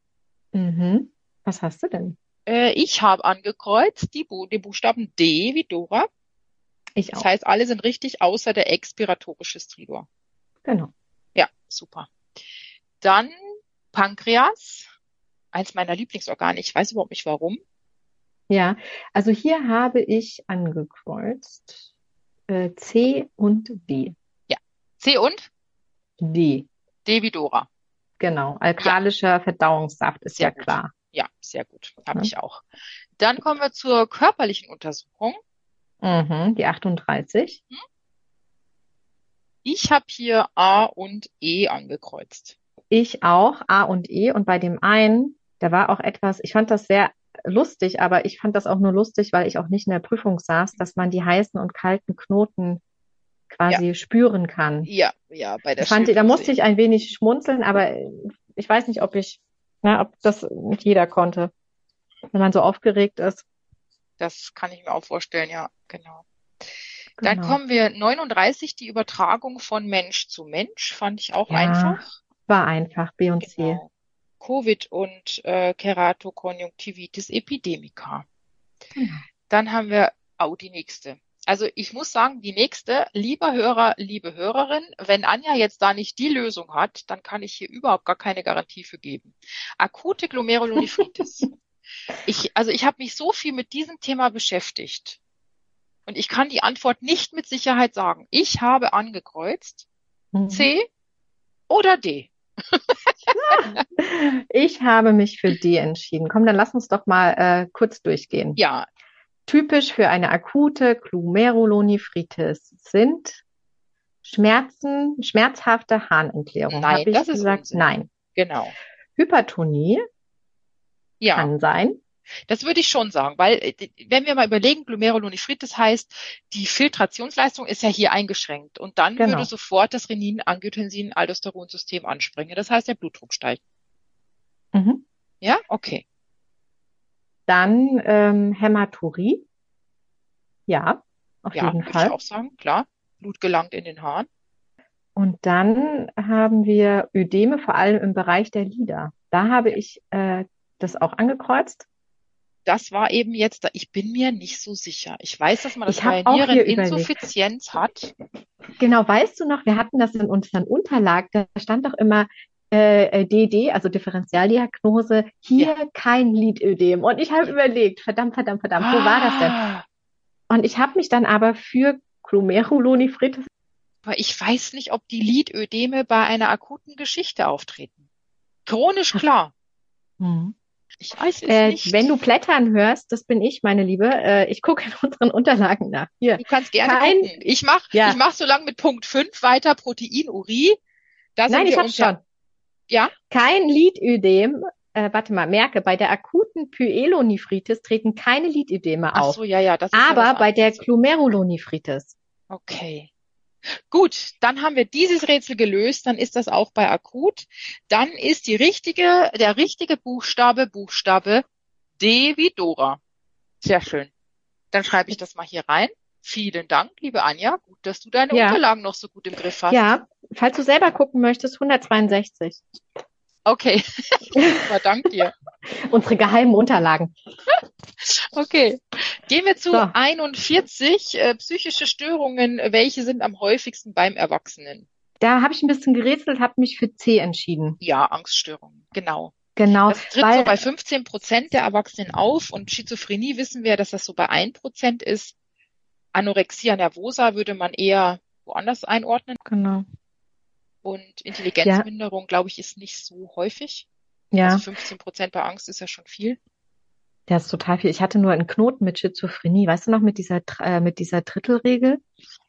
Mhm. Was hast du denn? Äh, ich habe angekreuzt die, Bu den Buchstaben D wie Dora. Ich Das auch. heißt, alle sind richtig, außer der expiratorische Stridor. Genau. Ja, super. Dann Pankreas, eins meiner Lieblingsorgane. Ich weiß überhaupt nicht warum. Ja, also hier habe ich angekreuzt äh, C und D. C und D, D wie Dora. genau. Alkalischer Verdauungssaft ist Sehr ja gut. klar. Ja, sehr gut. Habe Ja. ich auch. Dann kommen wir zur körperlichen Untersuchung. Mhm, die 38. Ich habe hier A und E angekreuzt. Ich auch, A und E. Und bei dem einen, da war auch etwas, ich fand das sehr lustig, aber ich fand das auch nur lustig, weil ich auch nicht in der Prüfung saß, dass man die heißen und kalten Knoten quasi ja. spüren kann. Ja, ja, bei der ich fand, Da musste ich ein wenig schmunzeln, aber ich weiß nicht, ob ich, na, ob das nicht jeder konnte, wenn man so aufgeregt ist. Das kann ich mir auch vorstellen, ja, genau. Dann genau. kommen wir 39, die Übertragung von Mensch zu Mensch, fand ich auch ja, einfach. War einfach, B und C. Covid und äh, Keratokonjunktivitis epidemica. Genau. Dann haben wir auch die nächste. Also ich muss sagen, die nächste, lieber Hörer, liebe Hörerin, wenn Anja jetzt da nicht die Lösung hat, dann kann ich hier überhaupt gar keine Garantie für geben. Akute Glomerulonephritis. [laughs] ich, also ich habe mich so viel mit diesem Thema beschäftigt und ich kann die Antwort nicht mit Sicherheit sagen. Ich habe angekreuzt mhm. C oder D. [laughs] ich habe mich für D entschieden. Komm, dann lass uns doch mal äh, kurz durchgehen. Ja, Typisch für eine akute Glomerulonephritis sind Schmerzen, schmerzhafte Harnentleerung. Nein, ich das ist gesagt? Unsinn. Nein. Genau. Hypertonie ja. kann sein. Das würde ich schon sagen, weil äh, wenn wir mal überlegen, Glomerulonephritis heißt, die Filtrationsleistung ist ja hier eingeschränkt und dann genau. würde sofort das Renin-Angiotensin-Aldosteronsystem anspringen. Das heißt, der Blutdruck steigt. Mhm. Ja, okay. Dann ähm, Hämaturie. Ja, auf ja, jeden Fall. Ich auch sagen, klar. Blut gelangt in den Haaren. Und dann haben wir Ödeme, vor allem im Bereich der Lider. Da habe ich äh, das auch angekreuzt. Das war eben jetzt, ich bin mir nicht so sicher. Ich weiß, dass man das bei Niereninsuffizienz hat. Genau, weißt du noch, wir hatten das in unseren Unterlagen, da stand doch immer äh, DD, äh, also Differentialdiagnose, hier ja. kein Lidödem. Und ich habe überlegt, verdammt, verdammt, verdammt, ah. wo war das denn? Ah. Und ich habe mich dann aber für Glomerulonefritis. Aber ich weiß nicht, ob die Lidödeme bei einer akuten Geschichte auftreten. Chronisch klar. Hm. Ich weiß es äh, nicht. Wenn du Plättern hörst, das bin ich, meine Liebe. Äh, ich gucke in unseren Unterlagen nach. Hier. Du kannst gerne Kein, gucken. Ich mach, ja. ich mach so lange mit Punkt 5 weiter, Proteinurie. Da Nein, ich hab's schon. Ja. Kein Lidödem, äh, warte mal, merke, bei der akuten Pyelonephritis treten keine Lidödeme auf. Ach so, ja, ja, das ist Aber ja bei der Glomerulonephritis. Okay. Gut, dann haben wir dieses Rätsel gelöst, dann ist das auch bei akut. Dann ist die richtige, der richtige Buchstabe, Buchstabe D wie Dora. Sehr schön. Dann schreibe ich das mal hier rein. Vielen Dank, liebe Anja. Gut, dass du deine ja. Unterlagen noch so gut im Griff hast. Ja, falls du selber gucken möchtest, 162. Okay, [laughs] danke dir. [laughs] Unsere geheimen Unterlagen. [laughs] Okay, gehen wir zu so. 41 äh, psychische Störungen. Welche sind am häufigsten beim Erwachsenen? Da habe ich ein bisschen gerätselt, habe mich für C entschieden. Ja, Angststörungen, genau. Genau. Das tritt weil, so bei 15 Prozent der Erwachsenen auf und Schizophrenie wissen wir, dass das so bei 1 Prozent ist. Anorexia nervosa würde man eher woanders einordnen. Genau. Und Intelligenzminderung, ja. glaube ich, ist nicht so häufig. Ja. Also 15 Prozent bei Angst ist ja schon viel. Ja, ist total viel. Ich hatte nur einen Knoten mit Schizophrenie. Weißt du noch, mit dieser, äh, mit dieser Drittelregel?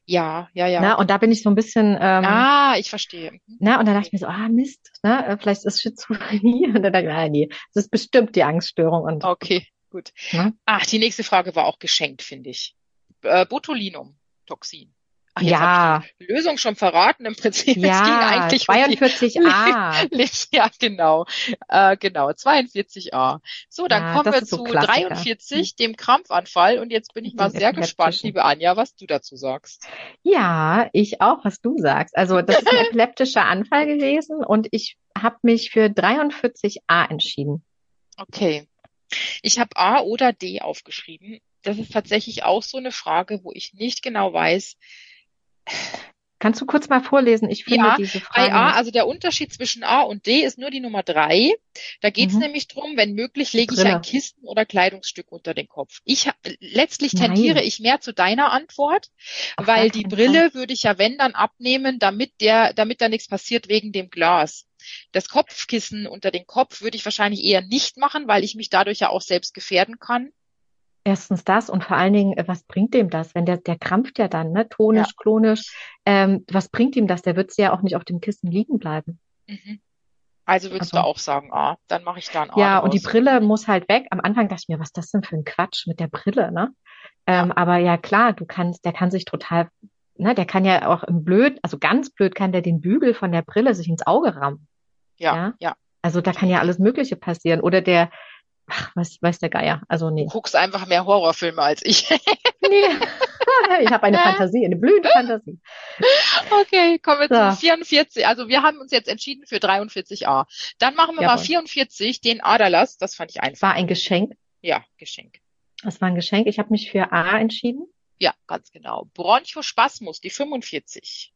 Ja, ja, ja. Na, und da bin ich so ein bisschen. Ähm, ah, ich verstehe. Mhm. Na, und dann dachte ich mir so, ah, Mist, na, äh, vielleicht ist Schizophrenie. [laughs] Und dann dachte ich, ah, nee, das ist bestimmt die Angststörung. Und, okay, gut. Na? Ach, die nächste Frage war auch geschenkt, finde ich äh, Botulinum-Toxin. Ach, ja. die Lösung schon verraten im Prinzip. Ja, es ging eigentlich 42a. Um ja, genau. Äh, genau, 42a. So, dann ja, kommen wir zu so 43, dem Krampfanfall. Und jetzt bin ich mal [laughs] sehr gespannt, liebe Anja, was du dazu sagst. Ja, ich auch, was du sagst. Also das ist ein [laughs] epileptischer Anfall gewesen und ich habe mich für 43a entschieden. Okay. Ich habe A oder D aufgeschrieben das ist tatsächlich auch so eine Frage, wo ich nicht genau weiß. Kannst du kurz mal vorlesen? Ich finde ja, diese Frage. Bei A, also der Unterschied zwischen A und D ist nur die Nummer drei. Da geht es mhm. nämlich drum, wenn möglich, lege ich ein Kisten oder Kleidungsstück unter den Kopf. Ich letztlich tendiere Nein. ich mehr zu deiner Antwort, Auf weil die Brille Fall. würde ich ja wenn dann abnehmen, damit der, damit da nichts passiert wegen dem Glas. Das Kopfkissen unter den Kopf würde ich wahrscheinlich eher nicht machen, weil ich mich dadurch ja auch selbst gefährden kann. Erstens das und vor allen Dingen, äh, was bringt dem das? Wenn der, der krampft ja dann, ne? Tonisch, ja. klonisch. Ähm, was bringt ihm das? Der wird ja auch nicht auf dem Kissen liegen bleiben. Mhm. Also würdest Also- du auch sagen, A, dann mache ich da ein A Ja, und die draus. Brille muss halt weg. Am Anfang dachte ich mir, was ist das denn für ein Quatsch mit der Brille, ne? Ähm, aber ja, klar, du kannst, der kann sich total, ne, der kann ja auch im Blöd, also ganz blöd kann der den Bügel von der Brille sich ins Auge rammen. Ja, ja. ja. Also da kann ja alles Mögliche passieren. Oder der, ach, was weiß der Geier. Also nee. Du guckst einfach mehr Horrorfilme als ich. [laughs] Nee. Ich habe eine [laughs] Fantasie, eine blühende Fantasie. Okay, kommen wir So. zu 44. Also wir haben uns jetzt entschieden für 43a. Dann machen wir mal Jawohl. 44, den Aderlass. Das fand ich einfach. war ein Geschenk. Ja, Geschenk. Es war ein Geschenk. Ich habe mich für A entschieden. Ja, ganz genau. Bronchospasmus, die 45.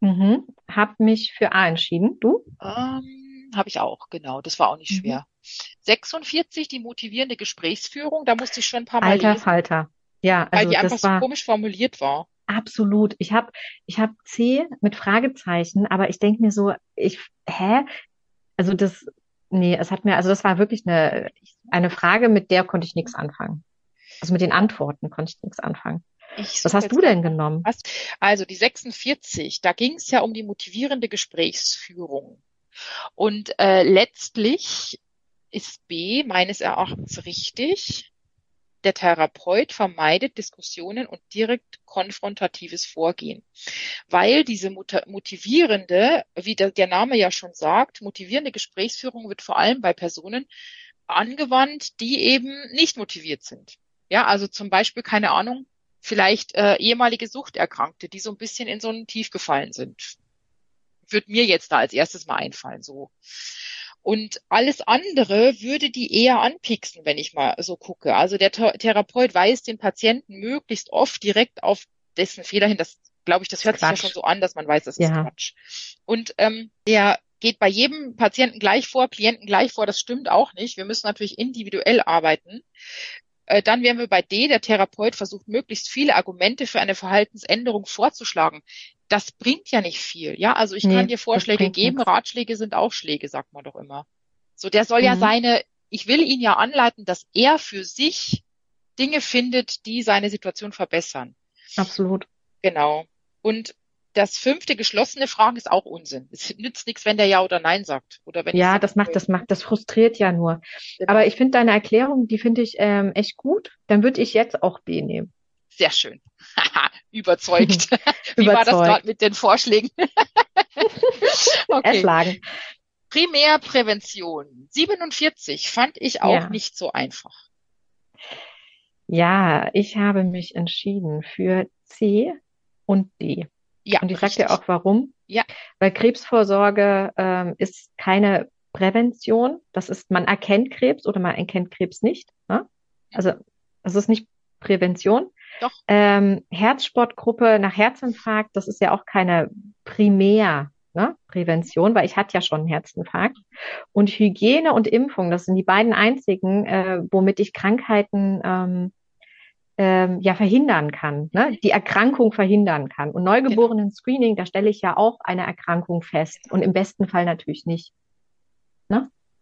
Mhm. Hab mich für A entschieden. Du? Ähm, habe ich auch, genau. Das war auch nicht Mhm. schwer. 46, die motivierende Gesprächsführung. Da musste ich schon ein paar Mal Alter lesen, Falter. Ja, weil also die einfach so komisch formuliert war. absolut. Ich habe ich hab C mit Fragezeichen, aber ich denke mir so, ich, hä? Also das, nee, es hat mir, also das war wirklich eine, eine Frage, mit der konnte ich nichts anfangen. Also mit den Antworten konnte ich nichts anfangen. Ich Was hast du denn genommen? Also die 46, da ging es ja um die motivierende Gesprächsführung. Und äh, letztlich ist B meines Erachtens richtig. Der Therapeut vermeidet Diskussionen und direkt konfrontatives Vorgehen, weil diese motivierende, wie der, der Name ja schon sagt, motivierende Gesprächsführung wird vor allem bei Personen angewandt, die eben nicht motiviert sind. Ja, also zum Beispiel, keine Ahnung, vielleicht äh, ehemalige Suchterkrankte, die so ein bisschen in so ein Tief gefallen sind. Wird mir jetzt da als erstes mal einfallen, so. Und alles andere würde die eher anpiksen, wenn ich mal so gucke. Also der Ther- Therapeut weist den Patienten möglichst oft direkt auf dessen Fehler hin. Das glaube ich, das hört sich ja Quatsch. schon so an, dass man weiß, das ist Ja. Quatsch. Und ähm, der geht bei jedem Patienten gleich vor, Klienten gleich vor. Das stimmt auch nicht. Wir müssen natürlich individuell arbeiten. Äh, Dann wären wir bei D. Der Therapeut versucht möglichst viele Argumente für eine Verhaltensänderung vorzuschlagen. Das bringt ja nicht viel. Ja, also ich Nee, kann dir Vorschläge geben. nichts. Ratschläge sind auch Schläge, sagt man doch immer. So, der soll ja Mhm. seine, ich will ihn ja anleiten, dass er für sich Dinge findet, die seine Situation verbessern. Absolut. Genau. Und das fünfte geschlossene Fragen ist auch Unsinn. Es nützt nichts, wenn der Ja oder Nein sagt. Oder wenn Ja, das macht, das macht, das frustriert ja nur. Genau. Aber ich finde deine Erklärung, die finde ich ähm, echt gut. Dann würde ich jetzt auch B nehmen. Sehr schön. [laughs] Überzeugt. [laughs] Wie war das Überzeugt. gerade mit den Vorschlägen? [laughs] okay. Erschlagen. Primärprävention. 47 fand ich auch Ja. nicht so einfach. Ja, ich habe mich entschieden für C und D. Ja, Und ich sag richtig. dir auch warum. Ja. Weil Krebsvorsorge ähm, ist keine Prävention. Das ist, man erkennt Krebs oder man erkennt Krebs nicht. Ne? Also es ist nicht Prävention. Doch. Ähm, Herzsportgruppe nach Herzinfarkt, das ist ja auch keine Primär. Ne? Prävention, weil ich hatte ja schon einen Herzinfarkt. Und Hygiene und Impfung, das sind die beiden einzigen, äh, womit ich Krankheiten ähm, ähm, ja verhindern kann, ne? die Erkrankung verhindern kann. Und Neugeborenen-Screening, da stelle ich ja auch eine Erkrankung fest und im besten Fall natürlich nicht.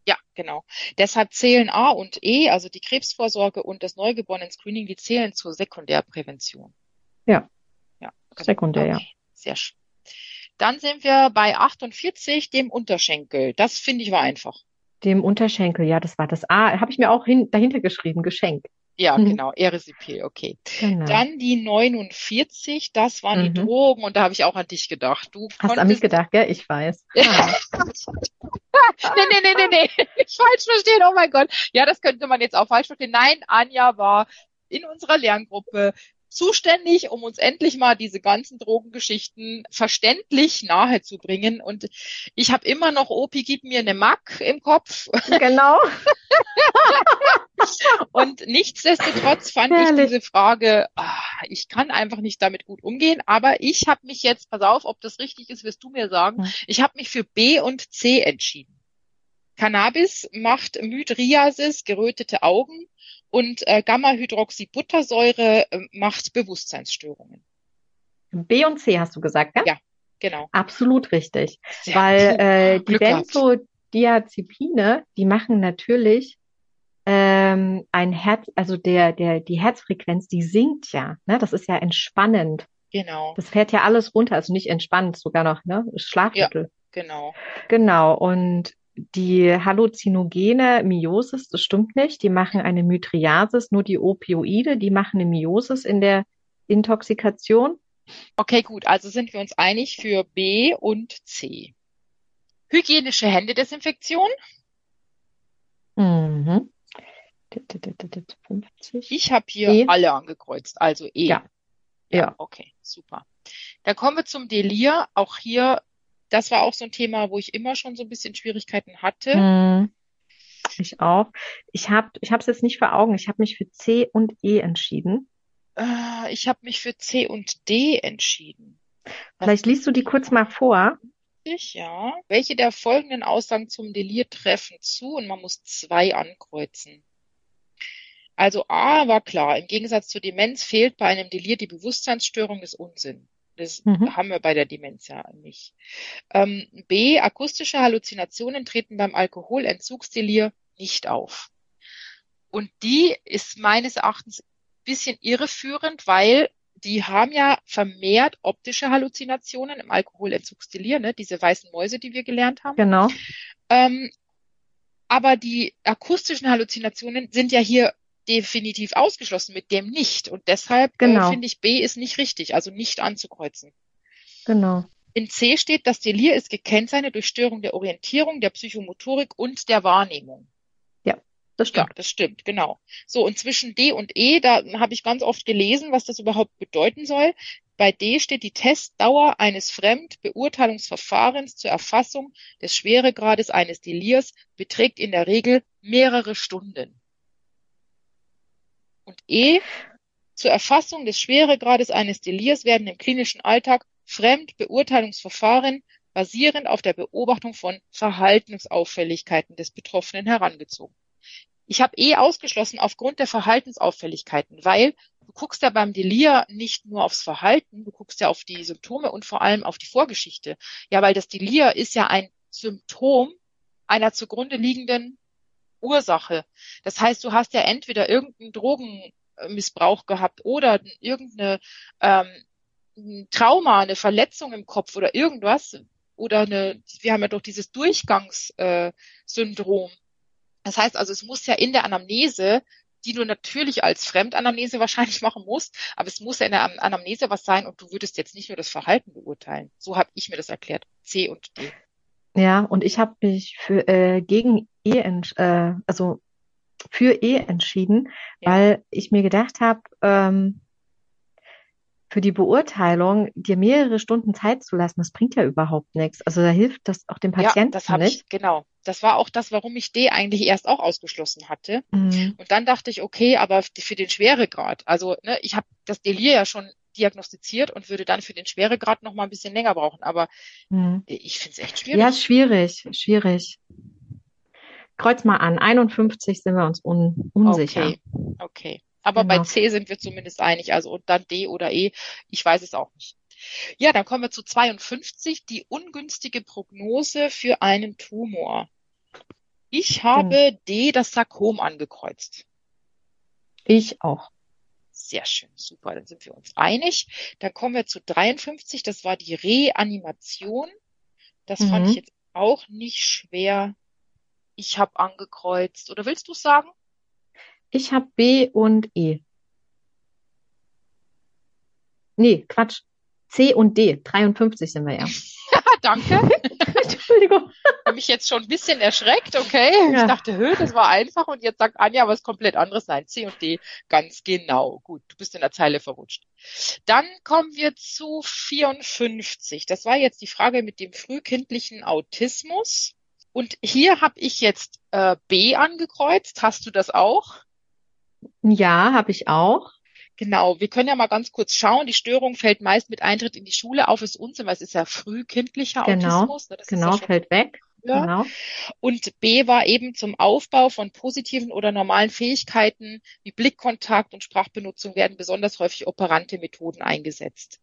Ja, genau. Deshalb zählen A und E, also die Krebsvorsorge und das Neugeborenen-Screening, die zählen zur Sekundärprävention. Ja. Ja. genau. Sekundär, ja. Sehr schön. Dann sind wir bei 48, dem Unterschenkel. Das finde ich war einfach. Dem Unterschenkel, ja, das war das A, habe ich mir auch hin, dahinter geschrieben, Geschenk. Ja, Mhm. genau, Erisipil, okay. Genau. Dann die 49, das waren die Mhm. Drogen und da habe ich auch an dich gedacht. Du Hast an mich gedacht, gell? Ich weiß. [laughs] Ah, Nee, nee, nee, nee, nee. [laughs] Falsch verstehen, oh mein Gott. Ja, das könnte man jetzt auch falsch verstehen. Nein, Anja war in unserer Lerngruppe zuständig, um uns endlich mal diese ganzen Drogengeschichten verständlich nahezubringen. Und ich habe immer noch, Opi, gib mir eine Mack im Kopf. genau. [laughs] Und nichtsdestotrotz fand ich Herrlich. diese Frage, ah, ich kann einfach nicht damit gut umgehen. Aber ich habe mich jetzt, pass auf, ob das richtig ist, wirst du mir sagen. Ich habe mich für B und C entschieden. Cannabis macht Mydriasis, gerötete Augen und äh, Gamma-Hydroxybuttersäure äh, macht Bewusstseinsstörungen. B und C hast du gesagt, gell? Ja. Genau. Absolut richtig. Sehr Weil äh, die Glück. Benzodiazepine, die machen natürlich ähm, ein Herz, also der, der, die Herzfrequenz, die sinkt ja. Ne? Das ist ja entspannend. Genau. Das fährt ja alles runter, also nicht entspannend, sogar noch, ne? Schlafmittel. genau. Genau, und die halluzinogene Miosis, das stimmt nicht, die machen eine Mydriasis, nur die Opioide, die machen eine Miosis in der Intoxikation. Okay, gut. Also sind wir uns einig für B und C. Hygienische Händedesinfektion. Mhm. 50. Ich habe hier E. alle angekreuzt, also E. Ja. Ja. Okay, super. Dann kommen wir zum Delir. Auch hier, das war auch so ein Thema, wo ich immer schon so ein bisschen Schwierigkeiten hatte. Mhm. Ich auch. Ich habe ich es jetzt nicht vor Augen. Ich habe mich für C und E entschieden. Äh, ich habe mich für C und D entschieden. Vielleicht liest du die kurz mal vor. Ja. Welche der folgenden Aussagen zum Delir treffen zu? Und man muss zwei ankreuzen. Also A war klar, im Gegensatz zur Demenz fehlt bei einem Delir die Bewusstseinsstörung des Unsinn. Das Mhm. haben wir bei der Demenz ja nicht. Ähm, B, akustische Halluzinationen treten beim Alkoholentzugsdelir nicht auf. Und die ist meines Erachtens ein bisschen irreführend, weil die haben ja vermehrt optische Halluzinationen im Alkoholentzugsdelir, ne? Diese weißen Mäuse, die wir gelernt haben. Genau. Ähm, aber die akustischen Halluzinationen sind ja hier definitiv ausgeschlossen, mit dem nicht. Und deshalb äh, Genau. finde ich B ist nicht richtig, also nicht anzukreuzen. Genau. In C steht, das Delir ist gekennzeichnet durch Störung der Orientierung, der Psychomotorik und der Wahrnehmung. Das Ja, stimmt. das stimmt, genau. So, und zwischen D und E, da habe ich ganz oft gelesen, was das überhaupt bedeuten soll. Bei D steht die Testdauer eines Fremdbeurteilungsverfahrens zur Erfassung des Schweregrades eines Delirs beträgt in der Regel mehrere Stunden. Und E, zur Erfassung des Schweregrades eines Delirs werden im klinischen Alltag Fremdbeurteilungsverfahren basierend auf der Beobachtung von Verhaltensauffälligkeiten des Betroffenen herangezogen. Ich habe eh ausgeschlossen aufgrund der Verhaltensauffälligkeiten, weil du guckst ja beim Delir nicht nur aufs Verhalten, du guckst ja auf die Symptome und vor allem auf die Vorgeschichte. Ja, weil das Delir ist ja ein Symptom einer zugrunde liegenden Ursache. Das heißt, du hast ja entweder irgendeinen Drogenmissbrauch gehabt oder irgendeine ähm, ein Trauma, eine Verletzung im Kopf oder irgendwas oder eine, wir haben ja doch dieses Durchgangssyndrom. Äh, das heißt also, es muss ja in der Anamnese, die du natürlich als Fremdanamnese [laughs] wahrscheinlich machen musst, aber es muss ja in der An- Anamnese was sein und du würdest jetzt nicht nur das Verhalten beurteilen. So habe ich mir das erklärt. C und D. Ja, und ich habe mich für äh, gegen E, äh, also für E entschieden, Ja. weil ich mir gedacht habe, ähm, für die Beurteilung dir mehrere Stunden Zeit zu lassen, das bringt ja überhaupt nichts. Also da hilft das auch dem Ja, Patienten das habe nicht. ich, genau. Das war auch das, warum ich D eigentlich erst auch ausgeschlossen hatte. Mhm. Und dann dachte ich, okay, aber für den Schweregrad, also ne, ich habe das Delir ja schon diagnostiziert und würde dann für den Schweregrad noch mal ein bisschen länger brauchen. Aber Mhm. ich finde es echt Ja, schwierig. schwierig, schwierig. Kreuz mal an. 51 sind wir uns un unsicher. Okay, okay. Aber bei Genau. C sind wir zumindest einig. Also und dann D oder E, ich weiß es auch nicht. Ja, dann kommen wir zu 52, die ungünstige Prognose für einen Tumor. Ich habe D, das Sarkom, angekreuzt. Ich auch. Sehr schön, super, dann sind wir uns einig. Dann kommen wir zu 53, das war die Reanimation. Das fand Mhm. ich jetzt auch nicht schwer. Ich habe angekreuzt. Oder willst du sagen? Ich habe B und E. Nee, Quatsch. C und D. 53 sind wir ja. [laughs] Danke. Entschuldigung. [laughs] habe mich jetzt schon ein bisschen erschreckt, okay? Ja. Ich dachte, hö, das war einfach und jetzt sagt Anja was komplett anderes. Nein, C und D, ganz genau. Gut, du bist in der Zeile verrutscht. Dann kommen wir zu 54. Das war jetzt die Frage mit dem frühkindlichen Autismus. Und hier habe ich jetzt äh, B angekreuzt. Hast du das auch? Ja, habe ich auch. Genau, wir können ja mal ganz kurz schauen. Die Störung fällt meist mit Eintritt in die Schule auf, ist Unsinn, weil es ist ja frühkindlicher Genau, Autismus. ne? Das ist ja Genau, schon fällt weg. Genau. Und B war eben zum Aufbau von positiven oder normalen Fähigkeiten wie Blickkontakt und Sprachbenutzung werden besonders häufig operante Methoden eingesetzt.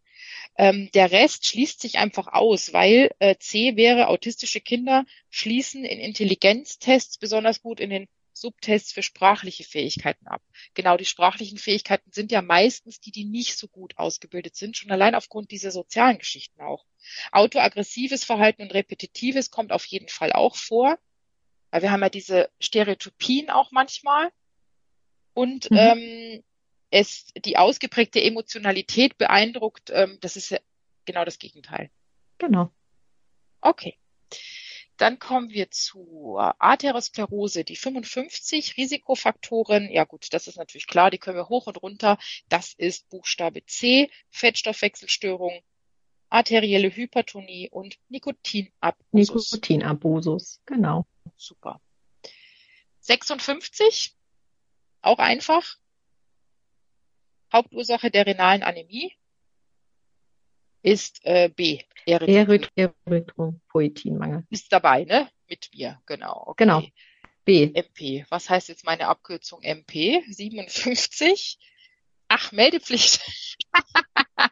Ähm, der Rest schließt sich einfach aus, weil äh, C wäre, autistische Kinder schließen in Intelligenztests besonders gut in den Subtests für sprachliche Fähigkeiten ab. Genau, die sprachlichen Fähigkeiten sind ja meistens die, die nicht so gut ausgebildet sind, schon allein aufgrund dieser sozialen Geschichten auch. Autoaggressives Verhalten und repetitives kommt auf jeden Fall auch vor, weil wir haben ja diese Stereotypien auch manchmal. Und mhm. ähm, es die ausgeprägte Emotionalität beeindruckt, ähm, das ist ja genau das Gegenteil. Genau. Okay. Dann kommen wir zur Arteriosklerose, die 55 Risikofaktoren. Ja gut, das ist natürlich klar, die können wir hoch und runter. Das ist Buchstabe C, Fettstoffwechselstörung, arterielle Hypertonie und Nikotinabusus. Nikotinabusus, genau. Super. 56, auch einfach. Hauptursache der renalen Anämie ist äh, B. Erythropoietinmangel. Ist dabei, ne? Mit mir, genau. Okay. Genau. B. MP. Was heißt jetzt meine Abkürzung MP? 57. Ach, Meldepflicht. [laughs]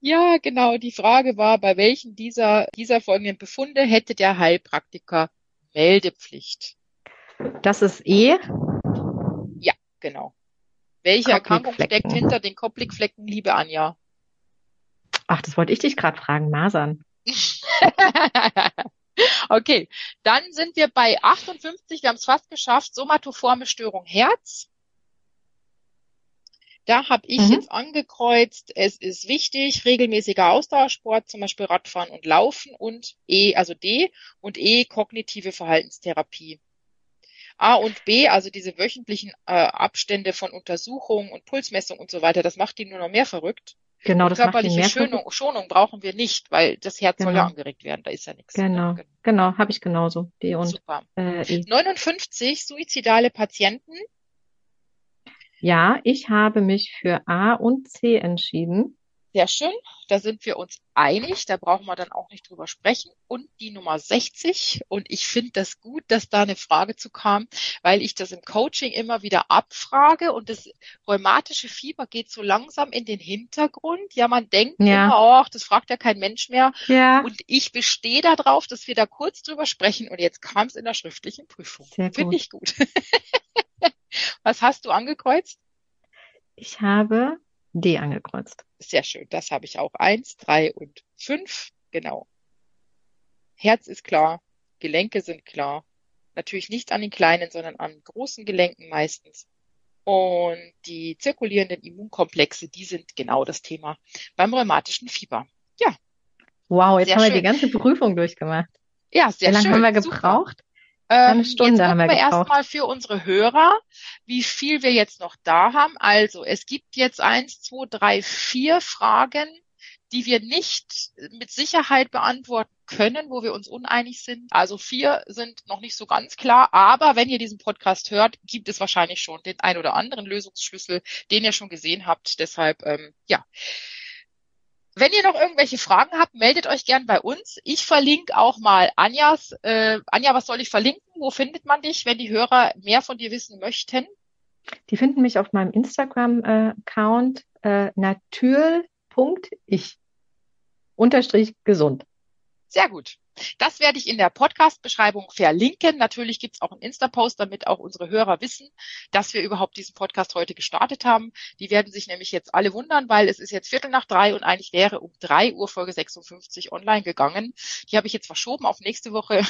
ja, genau. Die Frage war, bei welchen dieser, dieser folgenden Befunde hätte der Heilpraktiker Meldepflicht? Das ist E. Ja, genau. Welche Erkrankung steckt hinter den Koplikflecken, liebe Anja? Ach, das wollte ich dich gerade fragen, Masern. [laughs] okay, dann sind wir bei 58, wir haben es fast geschafft, somatoforme Störung Herz. Da habe ich mhm. jetzt angekreuzt, es ist wichtig, regelmäßiger Ausdauersport, zum Beispiel Radfahren und Laufen und E, also D und E, kognitive Verhaltenstherapie. A und B, also diese wöchentlichen äh, Abstände von Untersuchungen und Pulsmessung und so weiter, das macht ihn nur noch mehr verrückt. Genau, das körperliche macht mehr Schonung, Schonung brauchen wir nicht, weil das Herz genau. soll ja angeregt werden, da ist ja nichts. Genau, genau, genau habe ich genauso. D und Super. Äh, e. 59 suizidale Patienten. Ja, ich habe mich für A und C entschieden. Sehr schön. Da sind wir uns einig. Da brauchen wir dann auch nicht drüber sprechen. Und die Nummer 60. Und ich finde das gut, dass da eine Frage zu kam, weil ich das im Coaching immer wieder abfrage und das rheumatische Fieber geht so langsam in den Hintergrund. Ja, man denkt ja. immer, oh, das fragt ja kein Mensch mehr. Ja. Und ich bestehe darauf, dass wir da kurz drüber sprechen. Und jetzt kam es in der schriftlichen Prüfung. Finde ich gut. [laughs] Was hast du angekreuzt? Ich habe D angekreuzt. Sehr schön. Das habe ich auch. Eins, drei und fünf. Genau. Herz ist klar. Gelenke sind klar. Natürlich nicht an den kleinen, sondern an großen Gelenken meistens. Und die zirkulierenden Immunkomplexe, die sind genau das Thema beim rheumatischen Fieber. Ja. Wow, jetzt haben wir schön. die ganze Prüfung durchgemacht. Ja, sehr Wie lange schön. haben wir gebraucht? Super. Eine ähm, Stunde jetzt haben wir, wir erstmal für unsere Hörer, wie viel wir jetzt noch da haben. Also es gibt jetzt eins, zwei, drei, vier Fragen, die wir nicht mit Sicherheit beantworten können, wo wir uns uneinig sind. Also vier sind noch nicht so ganz klar, aber wenn ihr diesen Podcast hört, gibt es wahrscheinlich schon den ein oder anderen Lösungsschlüssel, den ihr schon gesehen habt. Deshalb, ähm, ja. Wenn ihr noch irgendwelche Fragen habt, meldet euch gern bei uns. Ich verlinke auch mal Anjas. Äh, Anja, was soll ich verlinken? Wo findet man dich, wenn die Hörer mehr von dir wissen möchten? Die finden mich auf meinem Instagram-Account äh, natür.ich unterstrich gesund. Sehr gut. Das werde ich in der Podcast-Beschreibung verlinken. Natürlich gibt es auch einen Insta-Post, damit auch unsere Hörer wissen, dass wir überhaupt diesen Podcast heute gestartet haben. Die werden sich nämlich jetzt alle wundern, weil es ist jetzt Viertel nach drei und eigentlich wäre um drei Uhr Folge 56 online gegangen. Die habe ich jetzt verschoben auf nächste Woche.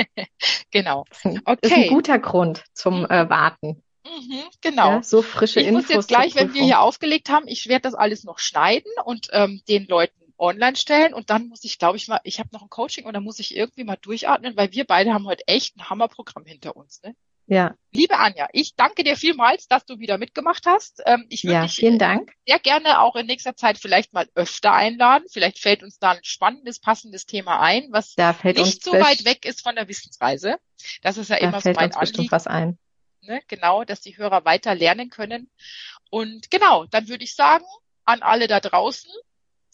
[laughs] genau. Okay. Das ist ein guter Grund zum äh, Warten. Mhm, genau. Ja, so frische ich Infos. Ich muss jetzt gleich, wenn wir hier aufgelegt haben, ich werde das alles noch schneiden und ähm, den Leuten online stellen und dann muss ich, glaube ich mal, ich habe noch ein Coaching und dann muss ich irgendwie mal durchatmen, weil wir beide haben heute echt ein Hammerprogramm hinter uns. Ne? Ja. Liebe Anja, ich danke dir vielmals, dass du wieder mitgemacht hast. Ähm, ich würde ja, dich vielen Dank. sehr gerne auch in nächster Zeit vielleicht mal öfter einladen. Vielleicht fällt uns da ein spannendes, passendes Thema ein, was nicht so weit weg ist von der Wissensreise. Das ist ja da immer so mein Anliegen. was ein. Ne? Genau, dass die Hörer weiter lernen können. Und genau, dann würde ich sagen, an alle da draußen,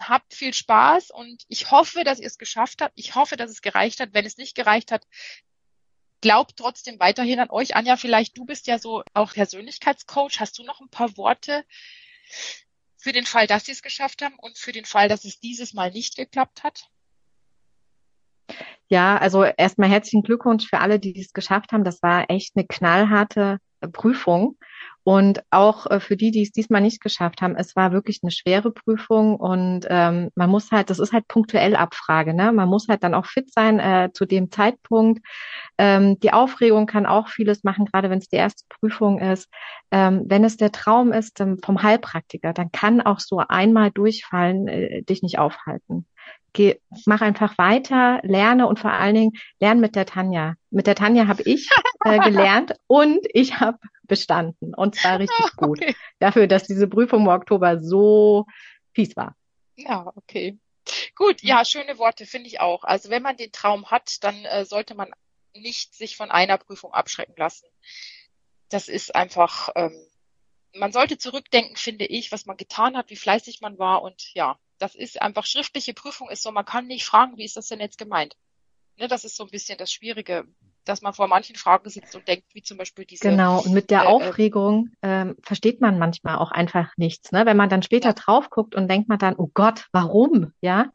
habt viel Spaß und ich hoffe, dass ihr es geschafft habt. Ich hoffe, dass es gereicht hat. Wenn es nicht gereicht hat, glaubt trotzdem weiterhin an euch. Anja, vielleicht du bist ja so auch Persönlichkeitscoach. Hast du noch ein paar Worte für den Fall, dass sie es geschafft haben und für den Fall, dass es dieses Mal nicht geklappt hat? Ja, also erstmal herzlichen Glückwunsch für alle, die es geschafft haben. Das war echt eine knallharte Prüfung. Und auch äh, für die, die es diesmal nicht geschafft haben, es war wirklich eine schwere Prüfung und ähm, man muss halt, das ist halt punktuell Abfrage, ne? Man muss halt dann auch fit sein äh, zu dem Zeitpunkt. Ähm, die Aufregung kann auch vieles machen, gerade wenn es die erste Prüfung ist. Ähm, wenn es der Traum ist ähm, vom Heilpraktiker, dann kann auch so einmal durchfallen äh, dich nicht aufhalten geh, mach einfach weiter, lerne und vor allen Dingen lerne mit der Tanja. Mit der Tanja habe ich äh, [laughs] gelernt und ich habe bestanden und zwar richtig [laughs] gut. Okay. Dafür, dass diese Prüfung im Oktober so fies war. Ja, okay. Gut, ja, schöne Worte finde ich auch. Also wenn man den Traum hat, dann äh, sollte man nicht sich von einer Prüfung abschrecken lassen. Das ist einfach, ähm, man sollte zurückdenken, finde ich, was man getan hat, wie fleißig man war und ja, das ist einfach schriftliche Prüfung ist so, man kann nicht fragen, wie ist das denn jetzt gemeint? Ne, das ist so ein bisschen das Schwierige, dass man vor manchen Fragen sitzt und denkt, wie zum Beispiel diese. Genau, und mit der äh, äh Aufregung ähm, versteht man manchmal auch einfach nichts. Ne? Wenn man dann später ja. drauf guckt und denkt man dann, oh Gott, warum? Ja.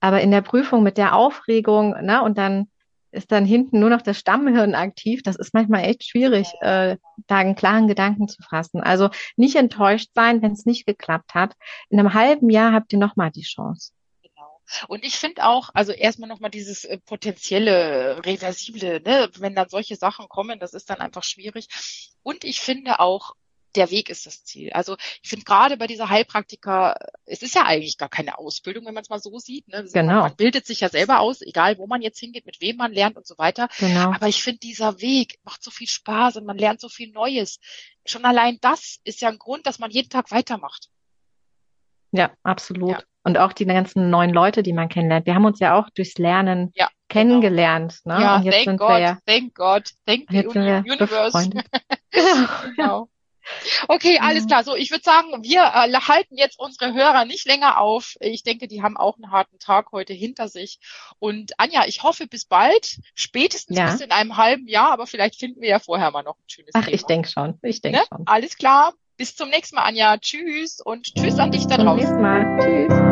Aber in der Prüfung mit der Aufregung, ne, und dann ist dann hinten nur noch das Stammhirn aktiv. Das ist manchmal echt schwierig, äh, da einen klaren Gedanken zu fassen. Also nicht enttäuscht sein, wenn es nicht geklappt hat. In einem halben Jahr habt ihr nochmal die Chance. Genau. Und ich finde auch, also erstmal nochmal dieses äh, potenzielle, reversible, ne, wenn dann solche Sachen kommen, das ist dann einfach schwierig. Und ich finde auch, der Weg ist das Ziel. Also ich finde gerade bei dieser Heilpraktiker, es ist ja eigentlich gar keine Ausbildung, wenn man es mal so sieht. Ne? Genau. Man, bildet sich ja selber aus, egal wo man jetzt hingeht, mit wem man lernt und so weiter. Genau. Aber ich finde, dieser Weg macht so viel Spaß und man lernt so viel Neues. Schon allein das ist ja ein Grund, dass man jeden Tag weitermacht. Ja, absolut. Ja. Und auch die ganzen neuen Leute, die man kennenlernt. Wir haben uns ja auch durchs Lernen ja, kennengelernt. Genau. Ne? Ja, und jetzt thank sind God, wir ja, thank God, thank the Universe. [laughs] genau. genau. Okay, alles klar. So, ich würde sagen, wir äh, halten jetzt unsere Hörer nicht länger auf. Ich denke, die haben auch einen harten Tag heute hinter sich. Und Anja, ich hoffe bis bald, spätestens ja. bis in einem halben Jahr, aber vielleicht finden wir ja vorher mal noch ein schönes Ach, Thema. ich denke schon. Ich denke ne? schon. Alles klar. Bis zum nächsten Mal, Anja. Tschüss und tschüss an dich da draußen. Bis zum nächsten Mal. Tschüss.